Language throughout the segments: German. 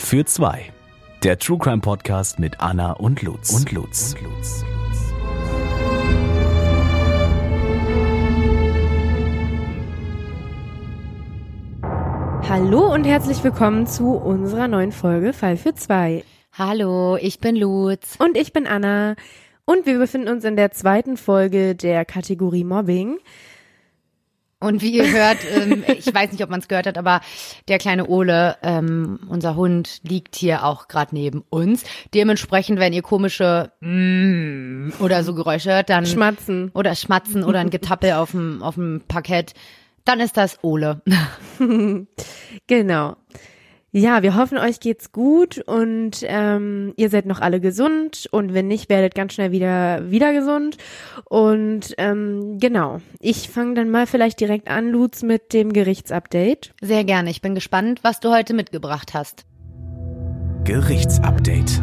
für zwei. Der True Crime Podcast mit Anna und Lutz. Und Lutz. Und Lutz. Hallo und herzlich willkommen zu unserer neuen Folge Fall für zwei. Hallo, ich bin Lutz. Und ich bin Anna. Und wir befinden uns in der zweiten Folge der Kategorie Mobbing. Und wie ihr hört, ähm, ich weiß nicht, ob man es gehört hat, aber der kleine Ole, ähm, unser Hund, liegt hier auch gerade neben uns. Dementsprechend, wenn ihr komische mm, oder so Geräusche hört, dann Schmatzen. oder Schmatzen oder ein Getappel auf dem auf dem Parkett, dann ist das Ole. Genau. Ja, wir hoffen, euch geht's gut und ähm, ihr seid noch alle gesund und wenn nicht, werdet ganz schnell wieder wieder gesund. Und ähm, genau, ich fange dann mal vielleicht direkt an, Lutz, mit dem Gerichtsupdate. Sehr gerne. Ich bin gespannt, was du heute mitgebracht hast. Gerichtsupdate.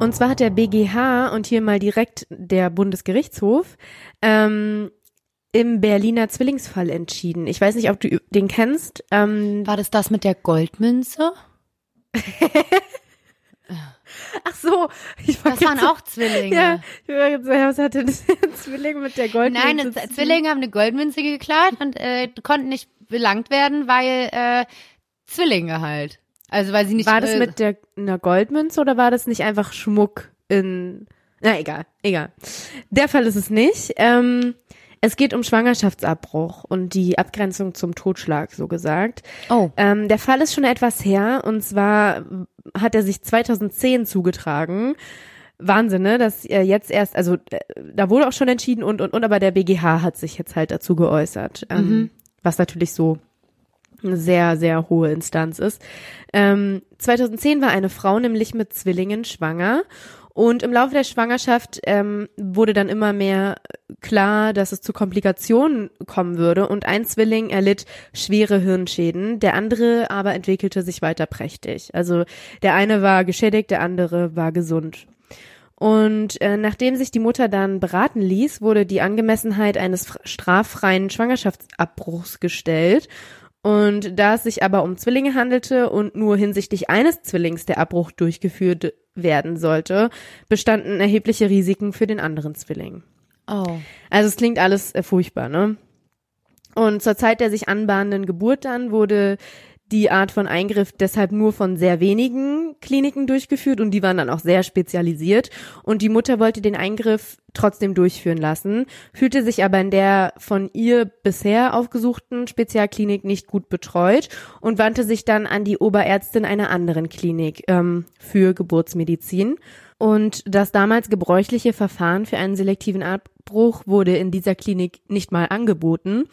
Und zwar hat der BGH und hier mal direkt der Bundesgerichtshof ähm, im Berliner Zwillingsfall entschieden. Ich weiß nicht, ob du den kennst. Ähm, War das das mit der Goldmünze? ach so, ich war Das waren auch Zwillinge. Ja, ich war jetzt, was hatte der Zwilling mit der Goldmünze? Nein, das? Zwillinge haben eine Goldmünze geklaut und äh, konnten nicht belangt werden, weil äh, Zwillinge halt. Also weil sie nicht. War das mit der einer Goldmünze oder war das nicht einfach Schmuck in? Na egal, egal. Der Fall ist es nicht. Ähm, es geht um Schwangerschaftsabbruch und die Abgrenzung zum Totschlag, so gesagt. Oh. Ähm, der Fall ist schon etwas her und zwar hat er sich 2010 zugetragen. Wahnsinn, ne? Dass er jetzt erst, also äh, da wurde auch schon entschieden und und und, aber der BGH hat sich jetzt halt dazu geäußert, ähm, was natürlich so eine sehr, sehr hohe Instanz ist. Ähm, 2010 war eine Frau nämlich mit Zwillingen schwanger und im Laufe der Schwangerschaft ähm, wurde dann immer mehr klar, dass es zu Komplikationen kommen würde und ein Zwilling erlitt schwere Hirnschäden, der andere aber entwickelte sich weiter prächtig. Also der eine war geschädigt, der andere war gesund. Und äh, nachdem sich die Mutter dann beraten ließ, wurde die Angemessenheit eines fr- straffreien Schwangerschaftsabbruchs gestellt. Und da es sich aber um Zwillinge handelte und nur hinsichtlich eines Zwillings der Abbruch durchgeführt werden sollte, bestanden erhebliche Risiken für den anderen Zwilling. Oh. Also es klingt alles äh, furchtbar, ne? Und zur Zeit der sich anbahnenden Geburt dann wurde die Art von Eingriff deshalb nur von sehr wenigen Kliniken durchgeführt und die waren dann auch sehr spezialisiert. Und die Mutter wollte den Eingriff trotzdem durchführen lassen, fühlte sich aber in der von ihr bisher aufgesuchten Spezialklinik nicht gut betreut und wandte sich dann an die Oberärztin einer anderen Klinik ähm, für Geburtsmedizin. Und das damals gebräuchliche Verfahren für einen selektiven Abbruch wurde in dieser Klinik nicht mal angeboten.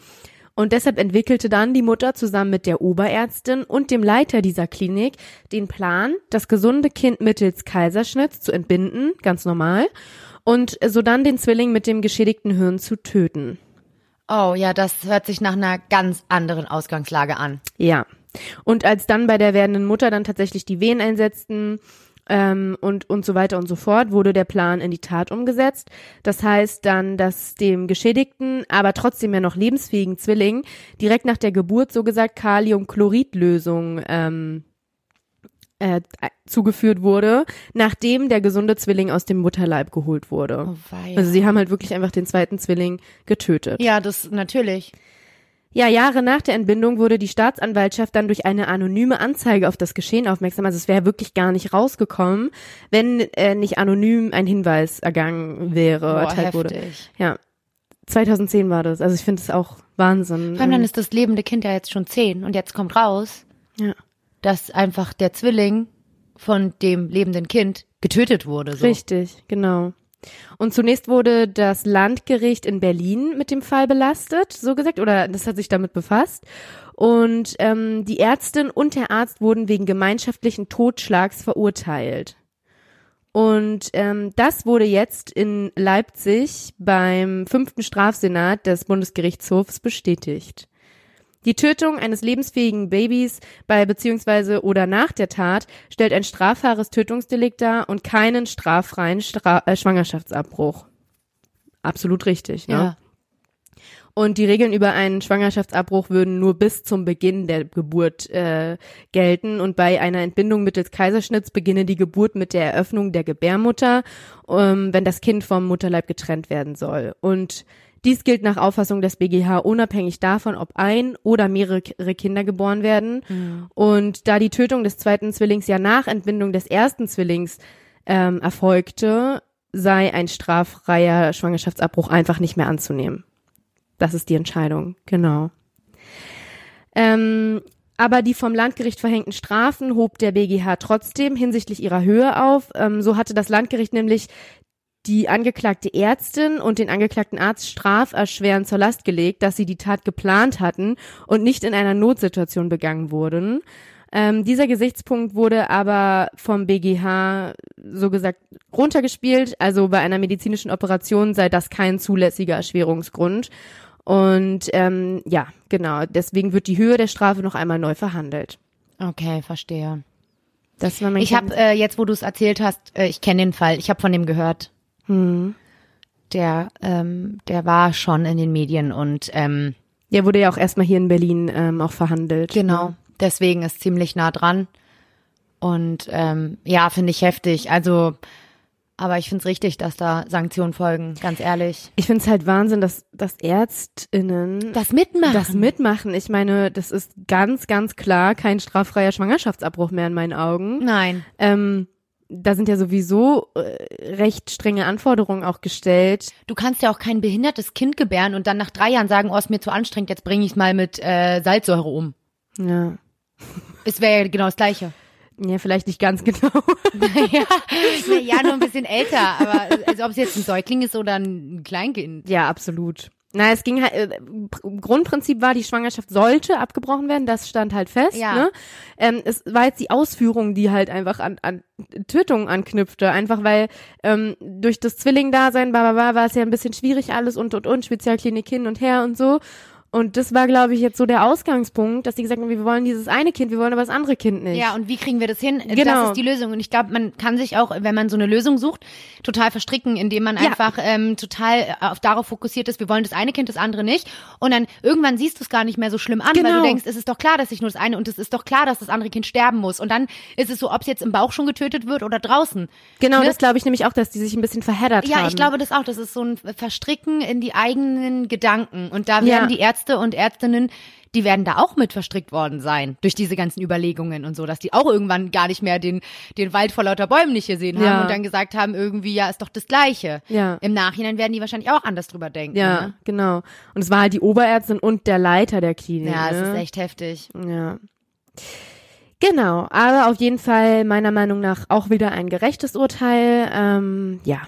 Und deshalb entwickelte dann die Mutter zusammen mit der Oberärztin und dem Leiter dieser Klinik den Plan, das gesunde Kind mittels Kaiserschnitts zu entbinden, ganz normal, und sodann den Zwilling mit dem geschädigten Hirn zu töten. Oh, ja, das hört sich nach einer ganz anderen Ausgangslage an. Ja. Und als dann bei der werdenden Mutter dann tatsächlich die Wehen einsetzten ähm, und, und so weiter und so fort, wurde der Plan in die Tat umgesetzt. Das heißt dann, dass dem geschädigten, aber trotzdem ja noch lebensfähigen Zwilling direkt nach der Geburt so gesagt Kaliumchloridlösung ähm, äh, zugeführt wurde, nachdem der gesunde Zwilling aus dem Mutterleib geholt wurde. Oh. Also sie haben halt wirklich einfach den zweiten Zwilling getötet. ja, das natürlich. Ja, Jahre nach der Entbindung wurde die Staatsanwaltschaft dann durch eine anonyme Anzeige auf das Geschehen aufmerksam. Also es wäre wirklich gar nicht rausgekommen, wenn äh, nicht anonym ein Hinweis ergangen wäre, Boah, erteilt wurde. heftig. Ja, 2010 war das. Also ich finde es auch Wahnsinn. Vor allem dann ist das lebende Kind ja jetzt schon zehn und jetzt kommt raus, ja, dass einfach der Zwilling von dem lebenden Kind getötet wurde. So. richtig, genau. Und zunächst wurde das Landgericht in Berlin mit dem Fall belastet, so gesagt, oder das hat sich damit befasst. Und ähm, die Ärztin und der Arzt wurden wegen gemeinschaftlichen Totschlags verurteilt. Und ähm, das wurde jetzt in Leipzig beim fünften Strafsenat des Bundesgerichtshofs bestätigt. Die Tötung eines lebensfähigen Babys bei beziehungsweise oder nach der Tat stellt ein strafbares Tötungsdelikt dar und keinen straffreien Stra äh, Schwangerschaftsabbruch. Absolut richtig, ne? Ja. Und die Regeln über einen Schwangerschaftsabbruch würden nur bis zum Beginn der Geburt äh, gelten. Und bei einer Entbindung mittels Kaiserschnitts beginne die Geburt mit der Eröffnung der Gebärmutter, ähm, wenn das Kind vom Mutterleib getrennt werden soll. Und dies gilt nach Auffassung des BGH unabhängig davon, ob ein oder mehrere Kinder geboren werden. Mhm. Und da die Tötung des zweiten Zwillings ja nach Entbindung des ersten Zwillings ähm, erfolgte, sei ein straffreier Schwangerschaftsabbruch einfach nicht mehr anzunehmen. Das ist die Entscheidung, genau. Ähm, aber die vom Landgericht verhängten Strafen hob der BGH trotzdem hinsichtlich ihrer Höhe auf. Ähm, so hatte das Landgericht nämlich die angeklagte Ärztin und den angeklagten Arzt straferschwerend zur Last gelegt, dass sie die Tat geplant hatten und nicht in einer Notsituation begangen wurden. Ähm, dieser Gesichtspunkt wurde aber vom BGH so gesagt runtergespielt. Also bei einer medizinischen Operation sei das kein zulässiger Erschwerungsgrund. Und ähm, ja, genau. Deswegen wird die Höhe der Strafe noch einmal neu verhandelt. Okay, verstehe. Das war mein ich habe äh, jetzt, wo du es erzählt hast, äh, ich kenne den Fall. Ich habe von dem gehört. Hm. Der, ähm, der war schon in den Medien und ähm, der wurde ja auch erstmal hier in Berlin ähm, auch verhandelt. Genau. Ne? Deswegen ist ziemlich nah dran. Und ähm, ja, finde ich heftig. Also, aber ich finde es richtig, dass da Sanktionen folgen, ganz ehrlich. Ich finde es halt Wahnsinn, dass, dass ÄrztInnen das mitmachen. Das mitmachen. Ich meine, das ist ganz, ganz klar kein straffreier Schwangerschaftsabbruch mehr in meinen Augen. Nein. Ähm, da sind ja sowieso äh, recht strenge Anforderungen auch gestellt. Du kannst ja auch kein behindertes Kind gebären und dann nach drei Jahren sagen, oh, ist mir zu anstrengend, jetzt bringe ich mal mit äh, Salzsäure um. Ja. Es wäre ja genau das Gleiche. Ja, vielleicht nicht ganz genau. naja, ja, nur ein bisschen älter, aber als ob es jetzt ein Säugling ist oder ein Kleinkind. Ja, absolut. Na, es ging halt, äh, Grundprinzip war, die Schwangerschaft sollte abgebrochen werden, das stand halt fest. Ja. Ne? Ähm, es war jetzt die Ausführung, die halt einfach an, an Tötungen anknüpfte, einfach weil ähm, durch das Zwilling-Dasein, war es ja ein bisschen schwierig alles und und und, Spezialklinik hin und her und so. Und das war, glaube ich, jetzt so der Ausgangspunkt, dass die gesagt haben, wir wollen dieses eine Kind, wir wollen aber das andere Kind nicht. Ja, und wie kriegen wir das hin? Genau. Das ist die Lösung. Und ich glaube, man kann sich auch, wenn man so eine Lösung sucht, total verstricken, indem man Ja. einfach ähm, total auf darauf fokussiert ist, wir wollen das eine Kind, das andere nicht. Und dann irgendwann siehst du es gar nicht mehr so schlimm an, weil Genau. du denkst, es ist doch klar, dass ich nur das eine und es ist doch klar, dass das andere Kind sterben muss. Und dann ist es so, ob es jetzt im Bauch schon getötet wird oder draußen. Genau, Ne? das glaube ich nämlich auch, dass die sich ein bisschen verheddert haben. Ja, ich glaube das auch. Das ist so ein Verstricken in die eigenen Gedanken. Und da Ja. werden die Ärzte und Ärztinnen, die werden da auch mit verstrickt worden sein. Durch diese ganzen Überlegungen und so, dass die auch irgendwann gar nicht mehr den, den Wald vor lauter Bäumen nicht gesehen haben Ja. und dann gesagt haben, irgendwie, ja, ist doch das Gleiche. Ja. Im Nachhinein werden die wahrscheinlich auch anders drüber denken. Ja, Ne? genau. Und es war halt die Oberärztin und der Leiter der Klinik. Ja, es ne? ist echt heftig. Ja. Genau, aber auf jeden Fall meiner Meinung nach auch wieder ein gerechtes Urteil. Ähm, ja.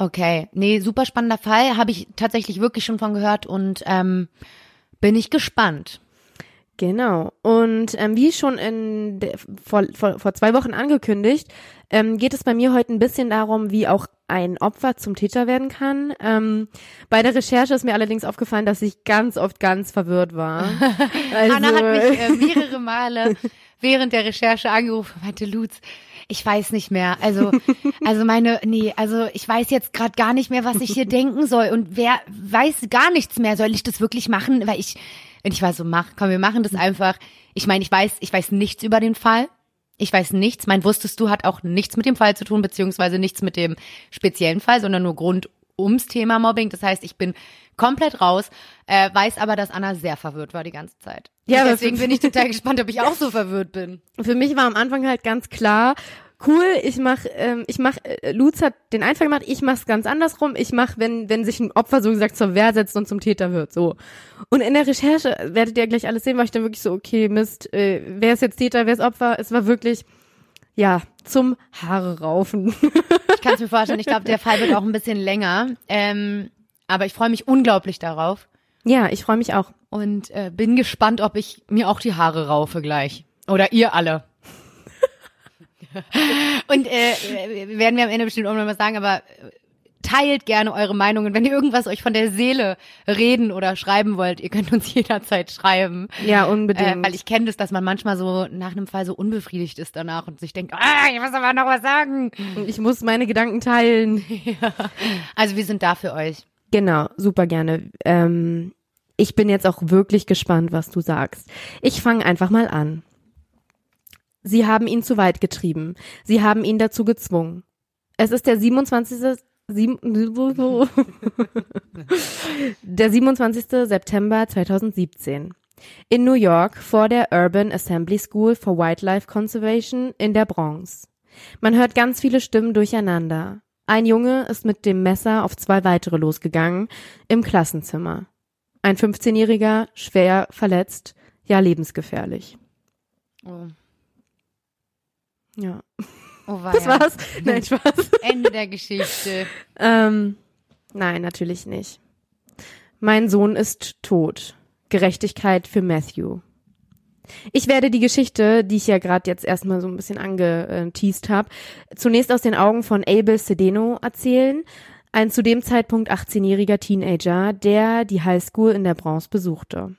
Okay, nee, super spannender Fall. Habe ich tatsächlich wirklich schon von gehört und ähm, bin ich gespannt. Genau. Und ähm, wie schon in der, vor, vor, vor zwei Wochen angekündigt, ähm, geht es bei mir heute ein bisschen darum, wie auch ein Opfer zum Täter werden kann. Ähm, bei der Recherche ist mir allerdings aufgefallen, dass ich ganz oft ganz verwirrt war. Also, Anna hat mich äh, mehrere Male während der Recherche angerufen und meinte, Lutz, ich weiß nicht mehr. Also, also meine, nee, also ich weiß jetzt gerade gar nicht mehr, was ich hier denken soll. Und wer weiß gar nichts mehr. Soll ich das wirklich machen? Weil ich, und ich war so, mach, komm, wir machen das einfach. Ich meine, ich weiß, ich weiß nichts über den Fall. Ich weiß nichts. Mein wusstest du hat auch nichts mit dem Fall zu tun, beziehungsweise nichts mit dem speziellen Fall, sondern nur Grund ums Thema Mobbing. Das heißt, ich bin komplett raus, äh, weiß aber, dass Anna sehr verwirrt war die ganze Zeit. Ja, Und deswegen bin ich total gespannt, ob ich auch so verwirrt bin. für mich war am Anfang halt ganz klar, cool, ich mach, ähm, ich mach, äh, Lutz hat den Einfall gemacht, ich mach's ganz andersrum, ich mach, wenn, wenn sich ein Opfer so gesagt zur Wehr setzt und zum Täter wird, so. Und in der Recherche, werdet ihr gleich alles sehen, war ich dann wirklich so, okay, Mist, äh, wer ist jetzt Täter, wer ist Opfer? Es war wirklich, ja, zum Haare raufen. Ich kann es mir vorstellen, ich glaube, der Fall wird auch ein bisschen länger. Ähm, aber ich freue mich unglaublich darauf ja, ich freue mich auch. und äh, bin gespannt, ob ich mir auch die Haare raufe gleich. Oder ihr alle. und äh, werden wir am Ende bestimmt auch noch mal sagen, aber äh, teilt gerne eure Meinungen. Wenn ihr irgendwas euch von der Seele reden oder schreiben wollt, ihr könnt uns jederzeit schreiben. Ja, Äh, unbedingt. weil ich kenne das, dass man manchmal so nach einem Fall so unbefriedigt ist danach und sich denkt, ah, ich muss aber noch was sagen. Und ich muss meine Gedanken teilen. Also wir sind da für euch. Genau, super gerne. Ähm, ich bin jetzt auch wirklich gespannt, was du sagst. Ich fange einfach mal an. Sie haben ihn zu weit getrieben. Sie haben ihn dazu gezwungen. Es ist der 27. Sieben, der 27. September 2017. In New York vor der Urban Assembly School for Wildlife Conservation in der Bronx. Man hört ganz viele Stimmen durcheinander. Ein Junge ist mit dem Messer auf zwei weitere losgegangen im Klassenzimmer. Ein 15-Jähriger, schwer verletzt, ja lebensgefährlich. Oh. Ja. Oh, Das weia. war's. Nein, Spaß. Ende der Geschichte. Ähm, nein, natürlich nicht. Mein Sohn ist tot. Gerechtigkeit für Matthew. Ich werde die Geschichte, die ich ja gerade jetzt erstmal so ein bisschen angeteased habe, zunächst aus den Augen von Abel Sedeno erzählen, ein zu dem Zeitpunkt 18-jähriger Teenager, der die Highschool in der Bronx besuchte.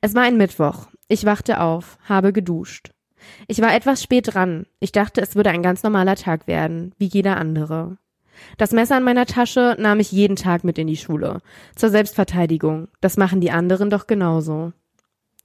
Es war ein Mittwoch. Ich wachte auf, habe geduscht. Ich war etwas spät dran. Ich dachte, es würde ein ganz normaler Tag werden, wie jeder andere. Das Messer in meiner Tasche nahm ich jeden Tag mit in die Schule. Zur Selbstverteidigung. Das machen die anderen doch genauso.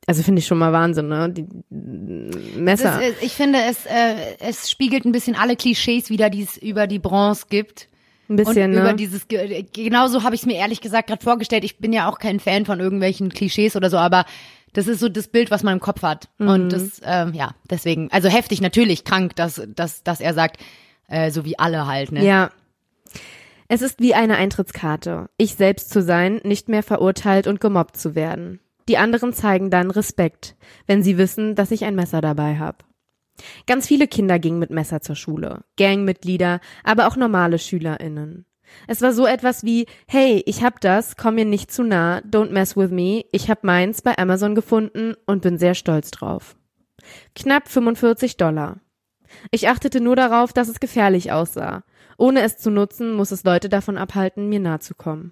Also finde ich schon mal Wahnsinn, ne? Die Das Messer. ist, ich finde, es, äh, es spiegelt ein bisschen alle Klischees wieder, die es über die Bronze gibt. Ein bisschen, und über ne? dieses, ge- genauso habe ich es mir ehrlich gesagt gerade vorgestellt. Ich bin ja auch kein Fan von irgendwelchen Klischees oder so, aber das ist so das Bild, was man im Kopf hat. Mhm. Und das, ähm, ja, deswegen, also heftig natürlich, krank, dass, dass, dass er sagt, äh, so wie alle halt, ne? Ja. Es ist wie eine Eintrittskarte. Ich selbst zu sein, nicht mehr verurteilt und gemobbt zu werden. Die anderen zeigen dann Respekt, wenn sie wissen, dass ich ein Messer dabei habe. Ganz viele Kinder gingen mit Messer zur Schule, Gangmitglieder, aber auch normale SchülerInnen. Es war so etwas wie, hey, ich hab das, komm mir nicht zu nah, don't mess with me, ich hab meins bei Amazon gefunden und bin sehr stolz drauf. Knapp 45 Dollar. Ich achtete nur darauf, dass es gefährlich aussah. Ohne es zu nutzen, muss es Leute davon abhalten, mir nahe zu kommen.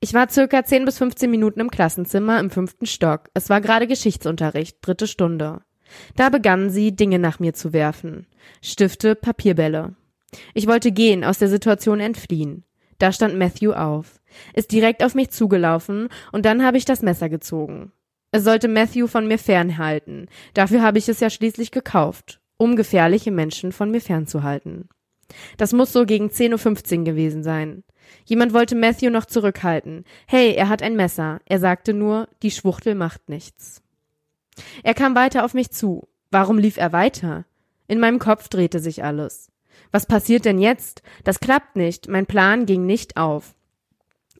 Ich war circa 10 bis 15 Minuten im Klassenzimmer im fünften Stock. Es war gerade Geschichtsunterricht, dritte Stunde. Da begannen sie, Dinge nach mir zu werfen. Stifte, Papierbälle. Ich wollte gehen, aus der Situation entfliehen. Da stand Matthew auf, ist direkt auf mich zugelaufen und dann habe ich das Messer gezogen. Es sollte Matthew von mir fernhalten. Dafür habe ich es ja schließlich gekauft, um gefährliche Menschen von mir fernzuhalten. Das muss so gegen 10.15 Uhr gewesen sein. Jemand wollte Matthew noch zurückhalten. Hey, er hat ein Messer. Er sagte nur, die Schwuchtel macht nichts. Er kam weiter auf mich zu. Warum lief er weiter? In meinem Kopf drehte sich alles. Was passiert denn jetzt? Das klappt nicht. Mein Plan ging nicht auf.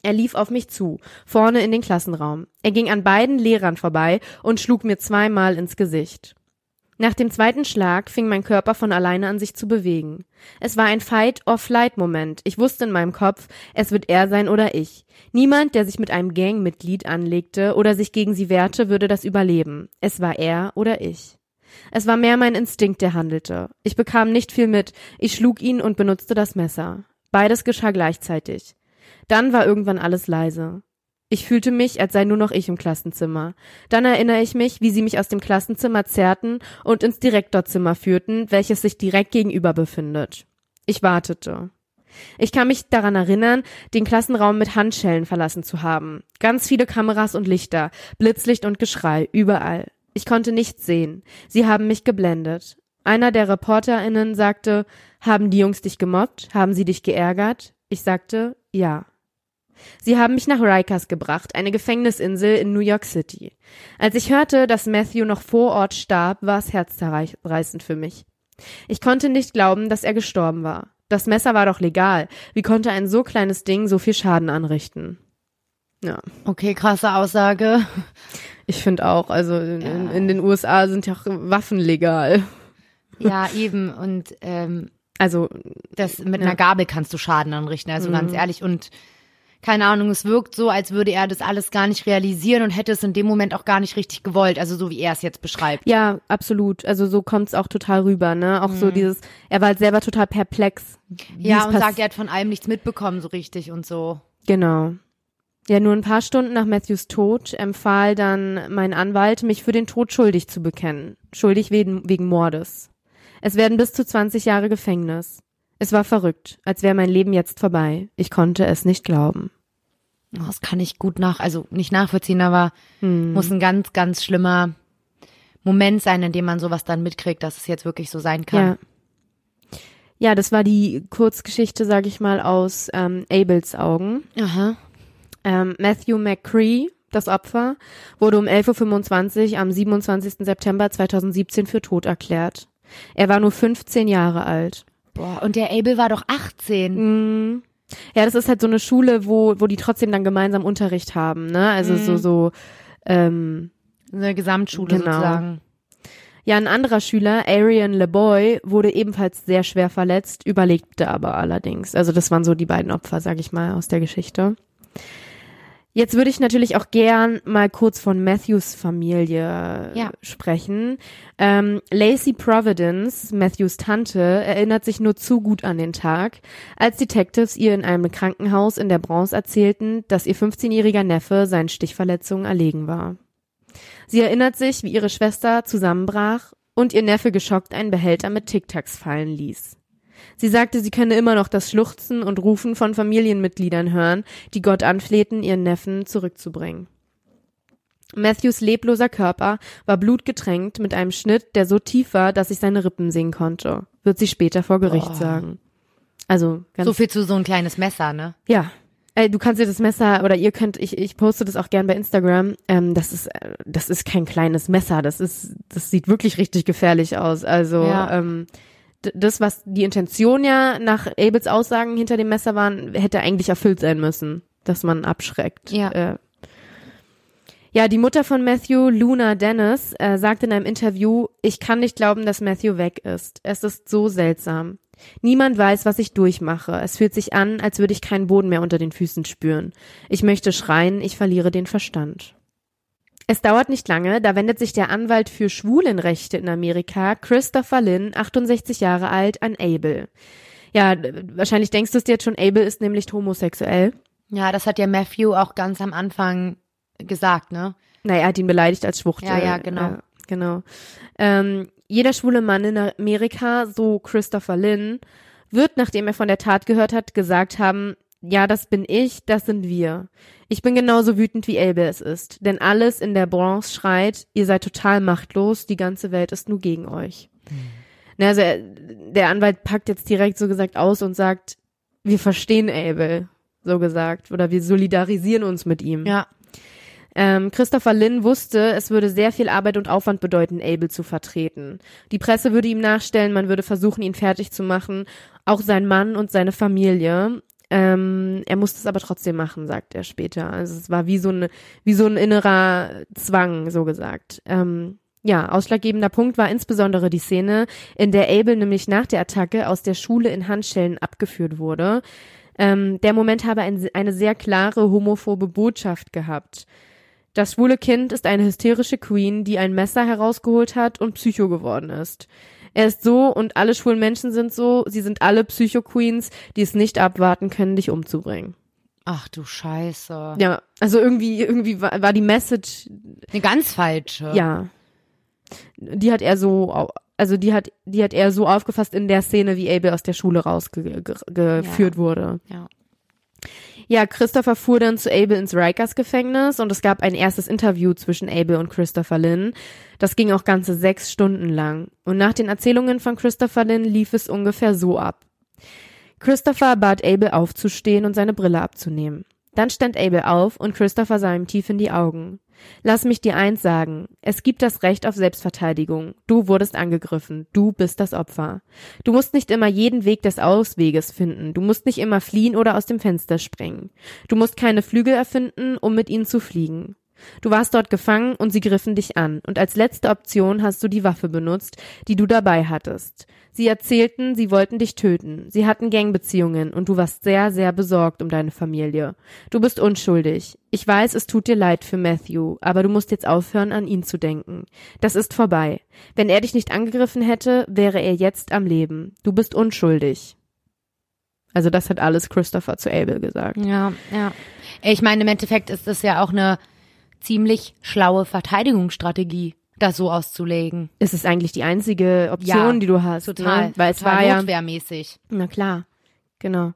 Er lief auf mich zu, vorne in den Klassenraum. Er ging an beiden Lehrern vorbei und schlug mir zweimal ins Gesicht. Nach dem zweiten Schlag fing mein Körper von alleine an sich zu bewegen. Es war ein Fight-or-Flight-Moment. Ich wusste in meinem Kopf, es wird er sein oder ich. Niemand, der sich mit einem Gangmitglied anlegte oder sich gegen sie wehrte, würde das überleben. Es war er oder ich. Es war mehr mein Instinkt, der handelte. Ich bekam nicht viel mit. Ich schlug ihn und benutzte das Messer. Beides geschah gleichzeitig. Dann war irgendwann alles leise. Ich fühlte mich, als sei nur noch ich im Klassenzimmer. Dann erinnere ich mich, wie sie mich aus dem Klassenzimmer zerrten und ins Direktorzimmer führten, welches sich direkt gegenüber befindet. Ich wartete. Ich kann mich daran erinnern, den Klassenraum mit Handschellen verlassen zu haben. Ganz viele Kameras und Lichter, Blitzlicht und Geschrei, überall. Ich konnte nichts sehen. Sie haben mich geblendet. Einer der ReporterInnen sagte, haben die Jungs dich gemobbt? Haben sie dich geärgert? Ich sagte, ja. Sie haben mich nach Rikers gebracht, eine Gefängnisinsel in New York City. Als ich hörte, dass Matthew noch vor Ort starb, war es herzzerreißend für mich. Ich konnte nicht glauben, dass er gestorben war. Das Messer war doch legal. Wie konnte ein so kleines Ding so viel Schaden anrichten? Ja, Okay, krasse Aussage. ich finde auch, also in, in, in den USA sind ja auch Waffen legal. Ja, eben. Und ähm, Also, das mit Ja. einer Gabel kannst du Schaden anrichten, also ganz Mhm. ehrlich. Und keine Ahnung, es wirkt so, als würde er das alles gar nicht realisieren und hätte es in dem Moment auch gar nicht richtig gewollt, also so wie er es jetzt beschreibt. ja, absolut. Also so kommt's auch total rüber, ne? Auch so dieses, er war halt selber total perplex. ja, es und sagt, er hat von allem nichts mitbekommen so richtig und so. Genau. Ja, nur ein paar Stunden nach Matthews Tod empfahl dann mein Anwalt, mich für den Tod schuldig zu bekennen. Schuldig wegen, wegen Mordes. Es werden bis zu 20 Jahre Gefängnis. Es war verrückt, als wäre mein Leben jetzt vorbei. Ich konnte es nicht glauben. Oh, das kann ich gut nach, also nicht nachvollziehen, aber muss ein ganz, ganz schlimmer Moment sein, in dem man sowas dann mitkriegt, dass es jetzt wirklich so sein kann. Ja. Ja, das war die Kurzgeschichte, sag ich mal, aus ähm, Abels Augen. Aha. Ähm, Matthew McCree, das Opfer, wurde um 11.25 Uhr am 27. September 2017 für tot erklärt. Er war nur 15 Jahre alt. Boah, und der Abel war doch 18. Ja, das ist halt so eine Schule, wo, wo die trotzdem dann gemeinsam Unterricht haben, ne? Also so, so, ähm, Eine Gesamtschule Genau. sozusagen. Ja, ein anderer Schüler, Arian LeBoy, wurde ebenfalls sehr schwer verletzt, überlebte aber allerdings. Also das waren so die beiden Opfer, sag ich mal, aus der Geschichte. Jetzt würde ich natürlich auch gern mal kurz von Matthews Familie Ja. sprechen. Ähm, Lacey Providence, Matthews Tante, erinnert sich nur zu gut an den Tag, als Detectives ihr in einem Krankenhaus in der Bronze erzählten, dass ihr 15-jähriger Neffe seinen Stichverletzungen erlegen war. Sie erinnert sich, wie ihre Schwester zusammenbrach und ihr Neffe geschockt einen Behälter mit Tic-Tacs fallen ließ. Sie sagte, sie könne immer noch das Schluchzen und Rufen von Familienmitgliedern hören, die Gott anflehten, ihren Neffen zurückzubringen. Matthews lebloser Körper war blutgetränkt mit einem Schnitt, der so tief war, dass ich seine Rippen sehen konnte, wird sie später vor Gericht Boah. sagen. Also ganz So viel zu so ein kleines Messer, ne? ja. Ey, du kannst dir das Messer oder ihr könnt, ich, ich poste das auch gern bei Instagram. Ähm, das ist, äh, das ist kein kleines Messer. Das ist, das sieht wirklich richtig gefährlich aus. Also Ja. ähm, das, was die Intention ja nach Abels Aussagen hinter dem Messer waren, hätte eigentlich erfüllt sein müssen, dass man abschreckt. Ja. Äh, ja, die Mutter von Matthew, Luna Dennis, äh, sagte in einem Interview, ich kann nicht glauben, dass Matthew weg ist. Es ist so seltsam. Niemand weiß, was ich durchmache. Es fühlt sich an, als würde ich keinen Boden mehr unter den Füßen spüren. Ich möchte schreien, ich verliere den Verstand. Es dauert nicht lange, da wendet sich der Anwalt für Schwulenrechte in Amerika, Christopher Lynn, 68 Jahre alt, an Abel. Ja, wahrscheinlich denkst du es dir jetzt schon, Abel ist nämlich homosexuell. Ja, das hat ja Matthew auch ganz am Anfang gesagt, ne? Naja, er hat ihn beleidigt als Schwuchtel. Ja, ja, genau. Ja, genau. Ähm, jeder schwule Mann in Amerika, so Christopher Lynn, wird, nachdem er von der Tat gehört hat, gesagt haben, ja, das bin ich, das sind wir. Ich bin genauso wütend, wie Abel es ist. Denn alles in der Bronze schreit, ihr seid total machtlos, die ganze Welt ist nur gegen euch. Na, also er, der Anwalt packt jetzt direkt so gesagt aus und sagt, wir verstehen Abel, so gesagt, oder wir solidarisieren uns mit ihm. Ja. Ähm, Christopher Lynn wusste, es würde sehr viel Arbeit und Aufwand bedeuten, Abel zu vertreten. Die Presse würde ihm nachstellen, man würde versuchen, ihn fertig zu machen, auch sein Mann und seine Familie. Ähm, er musste es aber trotzdem machen, sagt er später. Also es war wie so ein, wie so ein innerer Zwang, so gesagt. Ähm, ja, ausschlaggebender Punkt war insbesondere die Szene, in der Abel nämlich nach der Attacke aus der Schule in Handschellen abgeführt wurde. Ähm, der Moment habe ein, eine sehr klare homophobe Botschaft gehabt. Das schwule Kind ist eine hysterische Queen, die ein Messer herausgeholt hat und Psycho geworden ist. Er ist so und alle schwulen Menschen sind so, sie sind alle Psycho-Queens, die es nicht abwarten können, dich umzubringen. Ach du Scheiße. Ja, also irgendwie, irgendwie war, war die Message, Eine ganz falsche. ja. Die hat er so, also die hat, die hat er so aufgefasst in der Szene, wie Abel aus der Schule rausgeführt Ja. wurde. Ja. Ja, Christopher fuhr dann zu Abel ins Rikers Gefängnis und es gab ein erstes Interview zwischen Abel und Christopher Lynn. Das ging auch ganze sechs Stunden lang. Und nach den Erzählungen von Christopher Lynn lief es ungefähr so ab. Christopher bat Abel aufzustehen und seine Brille abzunehmen. Dann stand Abel auf und Christopher sah ihm tief in die Augen. Lass mich dir eins sagen. Es gibt das Recht auf Selbstverteidigung. Du wurdest angegriffen. Du bist das Opfer. Du musst nicht immer jeden Weg des Ausweges finden. Du musst nicht immer fliehen oder aus dem Fenster springen. Du musst keine Flügel erfinden, um mit ihnen zu fliegen. Du warst dort gefangen und sie griffen dich an. Und als letzte Option hast du die Waffe benutzt, die du dabei hattest. Sie erzählten, sie wollten dich töten. Sie hatten Gangbeziehungen und du warst sehr, sehr besorgt um deine Familie. Du bist unschuldig. Ich weiß, es tut dir leid für Matthew, aber du musst jetzt aufhören, an ihn zu denken. Das ist vorbei. Wenn er dich nicht angegriffen hätte, wäre er jetzt am Leben. Du bist unschuldig. Also das hat alles Christopher zu Abel gesagt. Ja, ja. Ich meine, im Endeffekt ist das ja auch eine ziemlich schlaue Verteidigungsstrategie. das so auszulegen. Es ist eigentlich die einzige Option, Ja, die du hast. Total. Ne? Weil es war ja, notwehrmäßig. na klar, genau.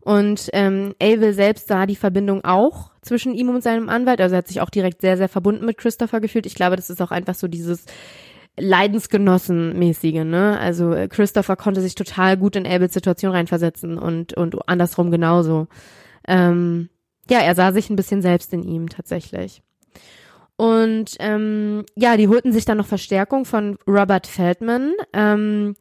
Und ähm, Abel selbst sah die Verbindung auch zwischen ihm und seinem Anwalt. Also er hat sich auch direkt sehr, sehr verbunden mit Christopher gefühlt. Ich glaube, das ist auch einfach so dieses Leidensgenossenmäßige, ne? Also äh, Christopher konnte sich total gut in Abels Situation reinversetzen und, und andersrum genauso. Ähm, ja, er sah sich ein bisschen selbst in ihm tatsächlich. Und ähm, ja, die holten sich dann noch Verstärkung von Robert Feldman. Ähm,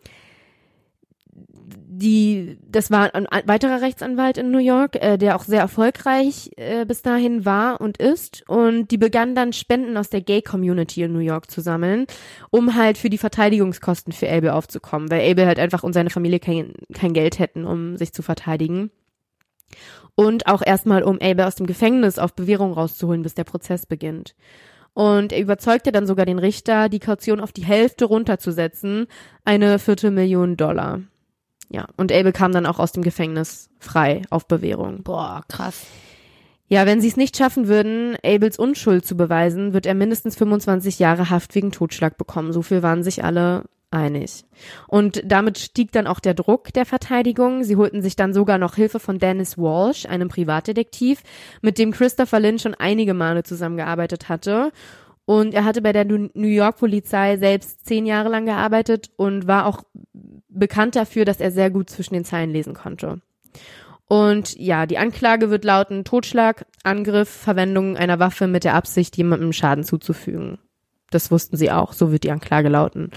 die, das war ein weiterer Rechtsanwalt in New York, äh, der auch sehr erfolgreich äh, bis dahin war und ist. Und die begannen dann Spenden aus der Gay-Community in New York zu sammeln, um halt für die Verteidigungskosten für Abel aufzukommen, weil Abel halt einfach und seine Familie kein, kein Geld hätten, um sich zu verteidigen. Und auch erstmal, um Abel aus dem Gefängnis auf Bewährung rauszuholen, bis der Prozess beginnt. Und er überzeugte dann sogar den Richter, die Kaution auf die Hälfte runterzusetzen, eine Viertelmillion Dollar. Ja, und Abel kam dann auch aus dem Gefängnis frei auf Bewährung. Boah, krass. Ja, wenn sie es nicht schaffen würden, Abels Unschuld zu beweisen, wird er mindestens 25 Jahre Haft wegen Totschlag bekommen. So viel waren sich alle einig. Und damit stieg dann auch der Druck der Verteidigung. Sie holten sich dann sogar noch Hilfe von Dennis Walsh, einem Privatdetektiv, mit dem Christopher Lynn schon einige Male zusammengearbeitet hatte. Und er hatte bei der New York Polizei selbst zehn Jahre lang gearbeitet und war auch bekannt dafür, dass er sehr gut zwischen den Zeilen lesen konnte. Und ja, die Anklage wird lauten Totschlag, Angriff, Verwendung einer Waffe mit der Absicht, jemandem Schaden zuzufügen. Das wussten sie auch, so wird die Anklage lauten.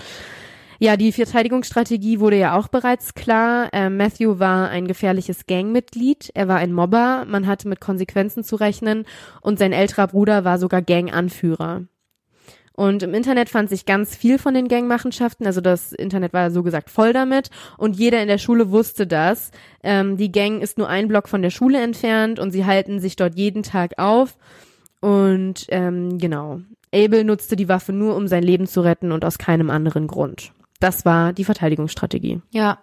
Ja, die Verteidigungsstrategie wurde ja auch bereits klar. Äh, Matthew war ein gefährliches Gangmitglied, er war ein Mobber, man hatte mit Konsequenzen zu rechnen und sein älterer Bruder war sogar Ganganführer. Und im Internet fand sich ganz viel von den Gangmachenschaften. Also das Internet war so gesagt voll damit. Und jeder in der Schule wusste das. Ähm, die Gang ist nur ein Block von der Schule entfernt und sie halten sich dort jeden Tag auf. Und ähm, genau. Abel nutzte die Waffe nur, um sein Leben zu retten und aus keinem anderen Grund. Das war die Verteidigungsstrategie. Ja.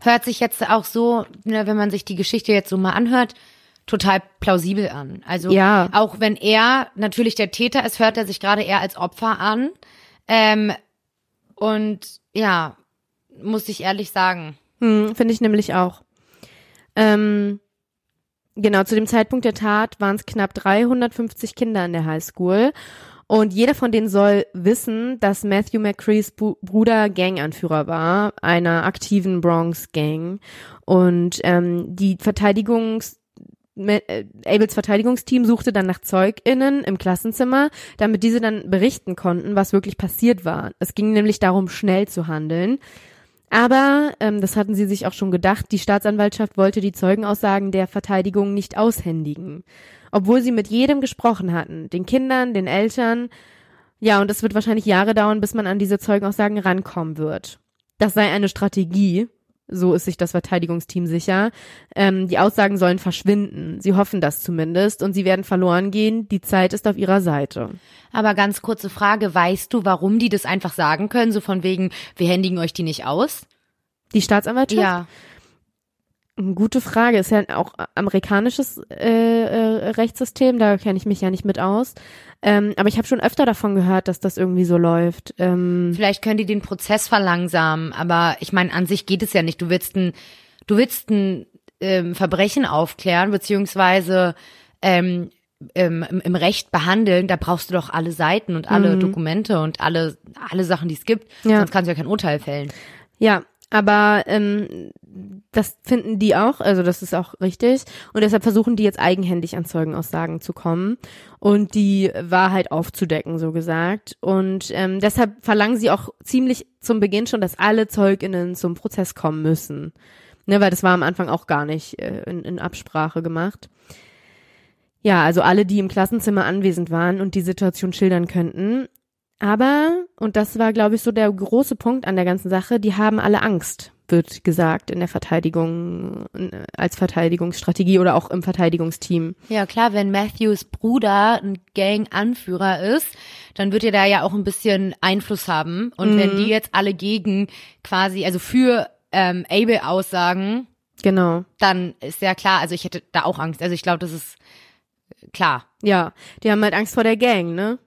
Hört sich jetzt auch so, ne, wenn man sich die Geschichte jetzt so mal anhört, total plausibel an. Also Ja. auch wenn er natürlich der Täter ist, hört er sich gerade eher als Opfer an. Ähm, und ja, muss ich ehrlich sagen. Hm, Finde ich nämlich auch. Ähm, genau, zu dem Zeitpunkt der Tat waren es knapp 350 Kinder in der Highschool. Und jeder von denen soll wissen, dass Matthew McCrees Bruder Ganganführer war, einer aktiven Bronx-Gang. Und ähm, die Verteidigungs äh, Abels Verteidigungsteam suchte dann nach ZeugInnen im Klassenzimmer, damit diese dann berichten konnten, was wirklich passiert war. Es ging nämlich darum, schnell zu handeln. Aber, ähm, das hatten sie sich auch schon gedacht, die Staatsanwaltschaft wollte die Zeugenaussagen der Verteidigung nicht aushändigen. Obwohl sie mit jedem gesprochen hatten, den Kindern, den Eltern. Ja, und es wird wahrscheinlich Jahre dauern, bis man an diese Zeugenaussagen rankommen wird. Das sei eine Strategie, so ist sich das Verteidigungsteam sicher. Ähm, die Aussagen sollen verschwinden. Sie hoffen das zumindest und sie werden verloren gehen. Die Zeit ist auf ihrer Seite. Aber ganz kurze Frage, weißt du, warum die das einfach sagen können? So von wegen, wir händigen euch die nicht aus? Die Staatsanwaltschaft? Ja. Gute Frage. Ist ja auch amerikanisches äh, äh, Rechtssystem, da kenne ich mich ja nicht mit aus. Ähm, aber ich habe schon öfter davon gehört, dass das irgendwie so läuft. Ähm, Vielleicht können die den Prozess verlangsamen, aber ich meine, an sich geht es ja nicht. Du willst ein, du willst ein ähm, Verbrechen aufklären, beziehungsweise ähm, ähm, im, im Recht behandeln, da brauchst du doch alle Seiten und alle Dokumente und alle, alle Sachen, die es gibt. Ja. Sonst kannst du ja kein Urteil fällen. ja, aber ähm, das finden die auch, also das ist auch richtig. Und deshalb versuchen die jetzt eigenhändig an Zeugenaussagen zu kommen und die Wahrheit aufzudecken, so gesagt. Und ähm, deshalb verlangen sie auch ziemlich zum Beginn schon, dass alle ZeugInnen zum Prozess kommen müssen. Ne, weil das war am Anfang auch gar nicht äh, in, in Absprache gemacht. Ja, also alle, die im Klassenzimmer anwesend waren und die Situation schildern könnten. Aber, und das war, glaube ich, so der große Punkt an der ganzen Sache, die haben alle Angst, wird gesagt in der Verteidigung, äh, als Verteidigungsstrategie oder auch im Verteidigungsteam. Ja, klar, wenn Matthews Bruder ein Gang-Anführer ist, dann wird er da ja auch ein bisschen Einfluss haben. Und wenn die jetzt alle gegen quasi, also für ähm, Abel aussagen, Genau. dann ist ja klar, also ich hätte da auch Angst. Also ich glaube, das ist klar. Ja, die haben halt Angst vor der Gang, ne?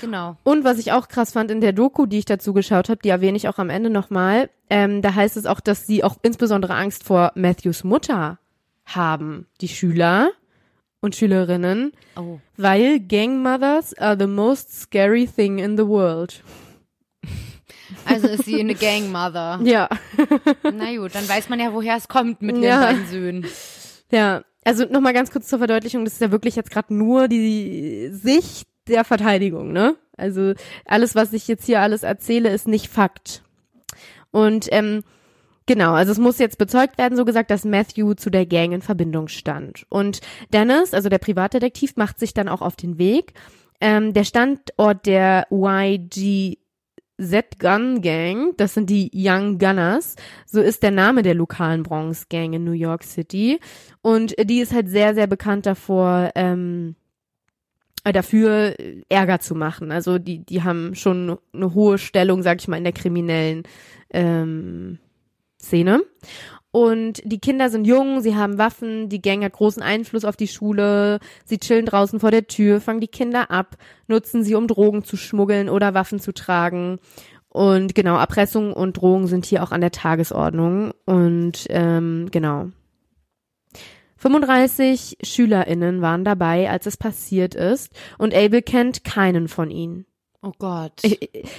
Genau. Und was ich auch krass fand in der Doku, die ich dazu geschaut habe, die erwähne ich auch am Ende nochmal, ähm, da heißt es auch, dass sie auch insbesondere Angst vor Matthews Mutter haben, die Schüler und Schülerinnen, Oh. weil Gangmothers are the most scary thing in the world. Also ist sie eine Gangmother. Ja, Na gut, dann weiß man ja, woher es kommt mit Ja. den beiden Söhnen. ja. Also nochmal ganz kurz zur Verdeutlichung, das ist ja wirklich jetzt gerade nur die Sicht der Verteidigung, ne? Also alles, was ich jetzt hier alles erzähle, ist nicht Fakt. Und ähm, genau, also es muss jetzt bezeugt werden, so gesagt, dass Matthew zu der Gang in Verbindung stand. Und Dennis, also der Privatdetektiv, macht sich dann auch auf den Weg. Ähm, der Standort der YG Z-Gun Gang, das sind die Young Gunners, so ist der Name der lokalen Bronx Gang in New York City. Und die ist halt sehr, sehr bekannt davor, ähm, äh, dafür äh, Ärger zu machen. Also die, die haben schon eine hohe Stellung, sag ich mal, in der kriminellen ähm, Szene. Und die Kinder sind jung, sie haben Waffen, die Gang hat großen Einfluss auf die Schule, sie chillen draußen vor der Tür, fangen die Kinder ab, nutzen sie, um Drogen zu schmuggeln oder Waffen zu tragen. Und genau, Erpressung und Drohung sind hier auch an der Tagesordnung. Und ähm, genau. 35 SchülerInnen waren dabei, als es passiert ist. Und Abel kennt keinen von ihnen. Oh Gott. Ich,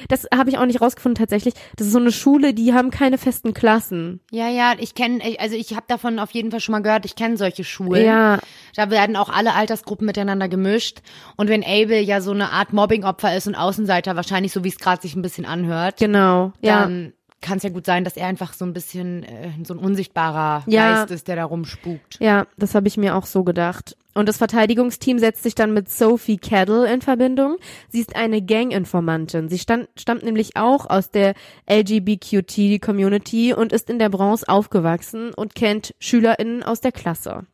das habe ich auch nicht rausgefunden tatsächlich. Das ist so eine Schule, die haben keine festen Klassen. Ja, ja, ich kenne, also ich habe davon auf jeden Fall schon mal gehört, ich kenne solche Schulen. Ja, Da werden auch alle Altersgruppen miteinander gemischt. Und wenn Abel ja so eine Art Mobbing-Opfer ist und Außenseiter, wahrscheinlich so wie es gerade sich ein bisschen anhört, genau. Ja, dann kann es ja gut sein, dass er einfach so ein bisschen äh, so ein unsichtbarer Ja. Geist ist, der da rumspukt. ja, das habe ich mir auch so gedacht. Und das Verteidigungsteam setzt sich dann mit Sophie Cadell in Verbindung. Sie ist eine Gang-Informantin. Sie stand, stammt nämlich auch aus der LGBTQ-Community und ist in der Bronx aufgewachsen und kennt SchülerInnen aus der Klasse.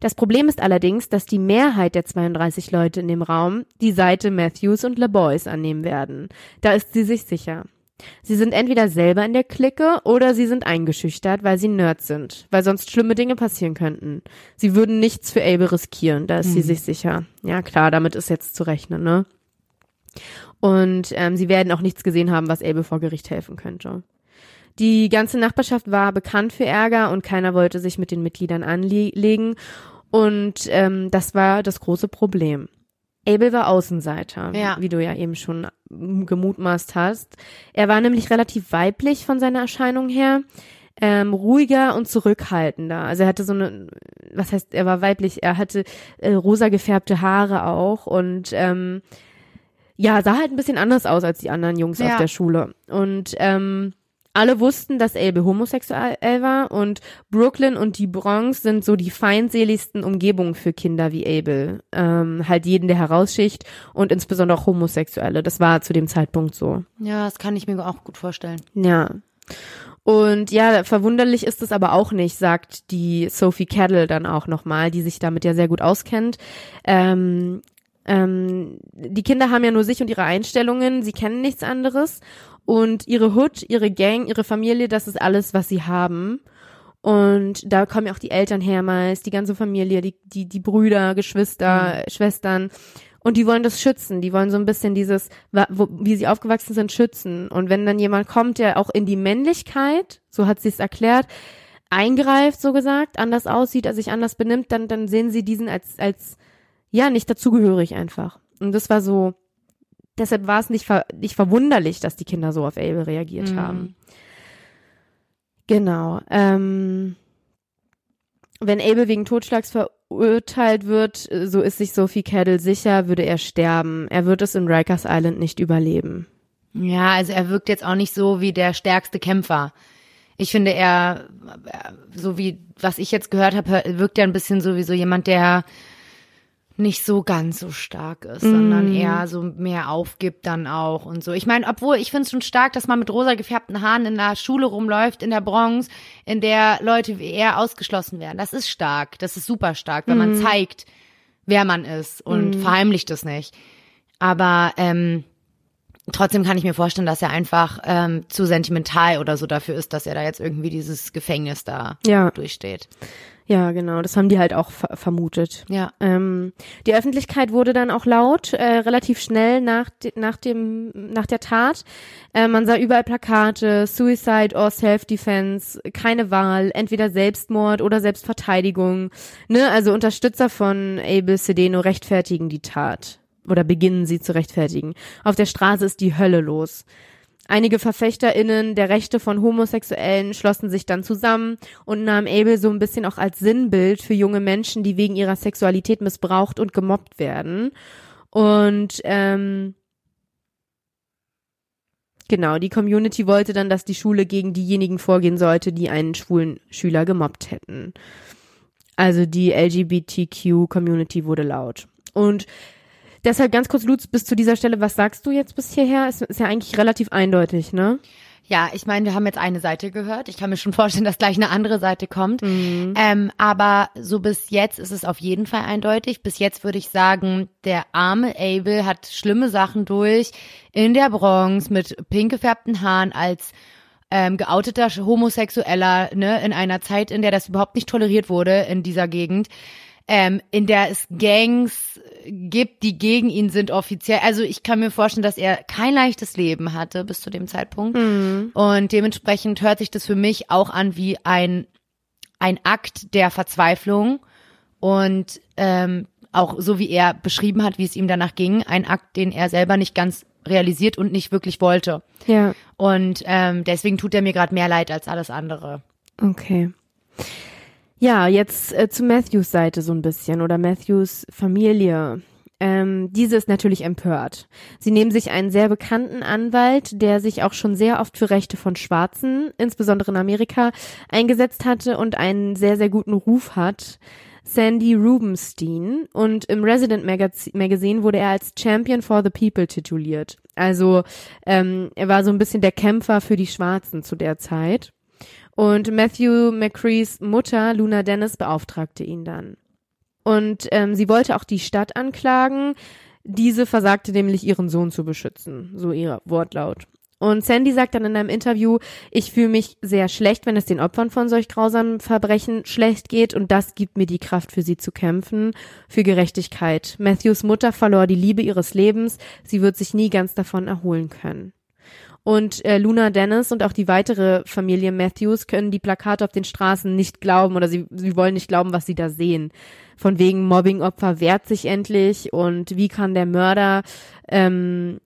Das Problem ist allerdings, dass die Mehrheit der 32 Leute in dem Raum die Seite Matthews und LeBoys annehmen werden. Da ist sie sich sicher. Sie sind entweder selber in der Clique oder sie sind eingeschüchtert, weil sie Nerds sind, weil sonst schlimme Dinge passieren könnten. Sie würden nichts für Abel riskieren, da ist sie sich sicher. Ja klar, damit ist jetzt zu rechnen, ne? Und ähm, sie werden auch nichts gesehen haben, was Abel vor Gericht helfen könnte. Die ganze Nachbarschaft war bekannt für Ärger und keiner wollte sich mit den Mitgliedern anlegen. Und ähm, das war das große Problem. Abel war Außenseiter, Ja. wie du ja eben schon gemutmaßt hast. Er war nämlich relativ weiblich von seiner Erscheinung her, ähm, ruhiger und zurückhaltender. Also er hatte so eine, was heißt, er war weiblich, er hatte äh, rosa gefärbte Haare auch und ähm, ja, sah halt ein bisschen anders aus als die anderen Jungs Ja. auf der Schule. Und ähm, alle wussten, dass Abel homosexuell war und Brooklyn und die Bronx sind so die feindseligsten Umgebungen für Kinder wie Abel. Ähm, halt jeden der Herausschicht und insbesondere auch Homosexuelle. Das war zu dem Zeitpunkt so. Ja, das kann ich mir auch gut vorstellen. Ja. Und ja, verwunderlich ist es aber auch nicht, sagt die Sophie Cadell dann auch nochmal, die sich damit ja sehr gut auskennt. Ähm, ähm, die Kinder haben ja nur sich und ihre Einstellungen, sie kennen nichts anderes. Und ihre Hood, ihre Gang, ihre Familie, das ist alles, was sie haben. Und da kommen ja auch die Eltern her meist, die ganze Familie, die, die, die Brüder, Geschwister, Schwestern. Und die wollen das schützen. Die wollen so ein bisschen dieses, wo, wie sie aufgewachsen sind, schützen. Und wenn dann jemand kommt, der auch in die Männlichkeit, so hat sie es erklärt, eingreift, so gesagt, anders aussieht, als sich anders benimmt, dann, dann sehen sie diesen als, als, ja, nicht dazugehörig einfach. Und das war so, deshalb war es nicht, ver, nicht verwunderlich, dass die Kinder so auf Abel reagiert Mhm. haben. Genau. Ähm, wenn Abel wegen Totschlags verurteilt wird, so ist sich Sophie Cadell sicher, würde er sterben. Er wird es in Rikers Island nicht überleben. Ja, also er wirkt jetzt auch nicht so wie der stärkste Kämpfer. Ich finde, er, so wie, was ich jetzt gehört habe, wirkt er ein bisschen so wie so jemand, der nicht so ganz so stark ist, sondern eher so mehr aufgibt dann auch und so. Ich meine, obwohl ich finde es schon stark, dass man mit rosa gefärbten Haaren in der Schule rumläuft, in der Bronx, in der Leute wie er ausgeschlossen werden. Das ist stark, das ist super stark, wenn man zeigt, wer man ist und verheimlicht es nicht. Aber ähm, Trotzdem kann ich mir vorstellen, dass er einfach ähm, zu sentimental oder so dafür ist, dass er da jetzt irgendwie dieses Gefängnis da Ja. durchsteht. Ja, genau, das haben die halt auch ver vermutet. Ja. Ähm, die Öffentlichkeit wurde dann auch laut, äh, relativ schnell nach, de nach, dem, nach der Tat. Äh, man sah überall Plakate, Suicide or Self-Defense, keine Wahl, entweder Selbstmord oder Selbstverteidigung. Ne? Also Unterstützer von Abel Sedeno rechtfertigen die Tat oder beginnen sie zu rechtfertigen. Auf der Straße ist die Hölle los. Einige VerfechterInnen der Rechte von Homosexuellen schlossen sich dann zusammen und nahmen Abel so ein bisschen auch als Sinnbild für junge Menschen, die wegen ihrer Sexualität missbraucht und gemobbt werden. Und ähm, genau, die Community wollte dann, dass die Schule gegen diejenigen vorgehen sollte, die einen schwulen Schüler gemobbt hätten. Also die LGBTQ-Community wurde laut. Und Deshalb ganz kurz, Lutz, bis zu dieser Stelle, was sagst du jetzt bis hierher? Ist, ist ja eigentlich relativ eindeutig, ne? Ja, ich meine, wir haben jetzt eine Seite gehört. Ich kann mir schon vorstellen, dass gleich eine andere Seite kommt. Ähm, aber so bis jetzt ist es auf jeden Fall eindeutig. Bis jetzt würde ich sagen, der arme Abel hat schlimme Sachen durch in der Bronx mit pink gefärbten Haaren als ähm, geouteter Homosexueller, ne, in einer Zeit, in der das überhaupt nicht toleriert wurde in dieser Gegend, ähm, in der es Gangs gibt, die gegen ihn sind offiziell. Also ich kann mir vorstellen, dass er kein leichtes Leben hatte bis zu dem Zeitpunkt. Und dementsprechend hört sich das für mich auch an wie ein, ein Akt der Verzweiflung und ähm, auch so wie er beschrieben hat, wie es ihm danach ging, ein Akt, den er selber nicht ganz realisiert und nicht wirklich wollte. Ja. Und ähm, deswegen tut er mir gerade mehr leid als alles andere. Okay. Ja, jetzt äh, zu Matthews Seite so ein bisschen oder Matthews Familie. Ähm, diese ist natürlich empört. Sie nehmen sich einen sehr bekannten Anwalt, der sich auch schon sehr oft für Rechte von Schwarzen, insbesondere in Amerika, eingesetzt hatte und einen sehr, sehr guten Ruf hat. Sandy Rubenstein und im Resident Magaz Magazine wurde er als Champion for the People tituliert. Also ähm, er war so ein bisschen der Kämpfer für die Schwarzen zu der Zeit. Und Matthew McCrees Mutter, Luna Dennis, beauftragte ihn dann. Und ähm, sie wollte auch die Stadt anklagen. Diese versagte nämlich, ihren Sohn zu beschützen. So ihr Wortlaut. Und Sandy sagt dann in einem Interview, ich fühle mich sehr schlecht, wenn es den Opfern von solch grausamen Verbrechen schlecht geht und das gibt mir die Kraft für sie zu kämpfen, für Gerechtigkeit. Matthews Mutter verlor die Liebe ihres Lebens, sie wird sich nie ganz davon erholen können. Und äh, Luna Dennis und auch die weitere Familie Matthews können die Plakate auf den Straßen nicht glauben oder sie, sie wollen nicht glauben, was sie da sehen. Von wegen Mobbingopfer wehrt sich endlich und wie kann der Mörder ähm,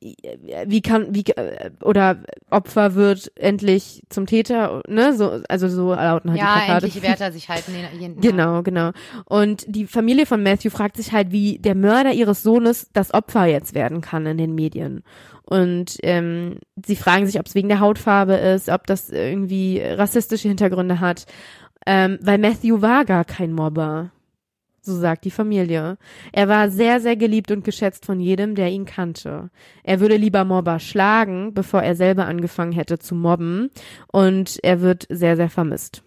wie kann wie äh, oder Opfer wird endlich zum Täter, ne? So also so lauten halt die ja, Plakate. endlich wehrt er sich halt. Nee, jeden, Genau, genau. Und die Familie von Matthew fragt sich halt, wie der Mörder ihres Sohnes das Opfer jetzt werden kann in den Medien. Und ähm, sie fragen sich, ob es wegen der Hautfarbe ist, ob das irgendwie rassistische Hintergründe hat. Ähm, weil Matthew war gar kein Mobber. So sagt die Familie. Er war sehr, sehr geliebt und geschätzt von jedem, der ihn kannte. Er würde lieber Mobber schlagen, bevor er selber angefangen hätte zu mobben. Und er wird sehr, sehr vermisst.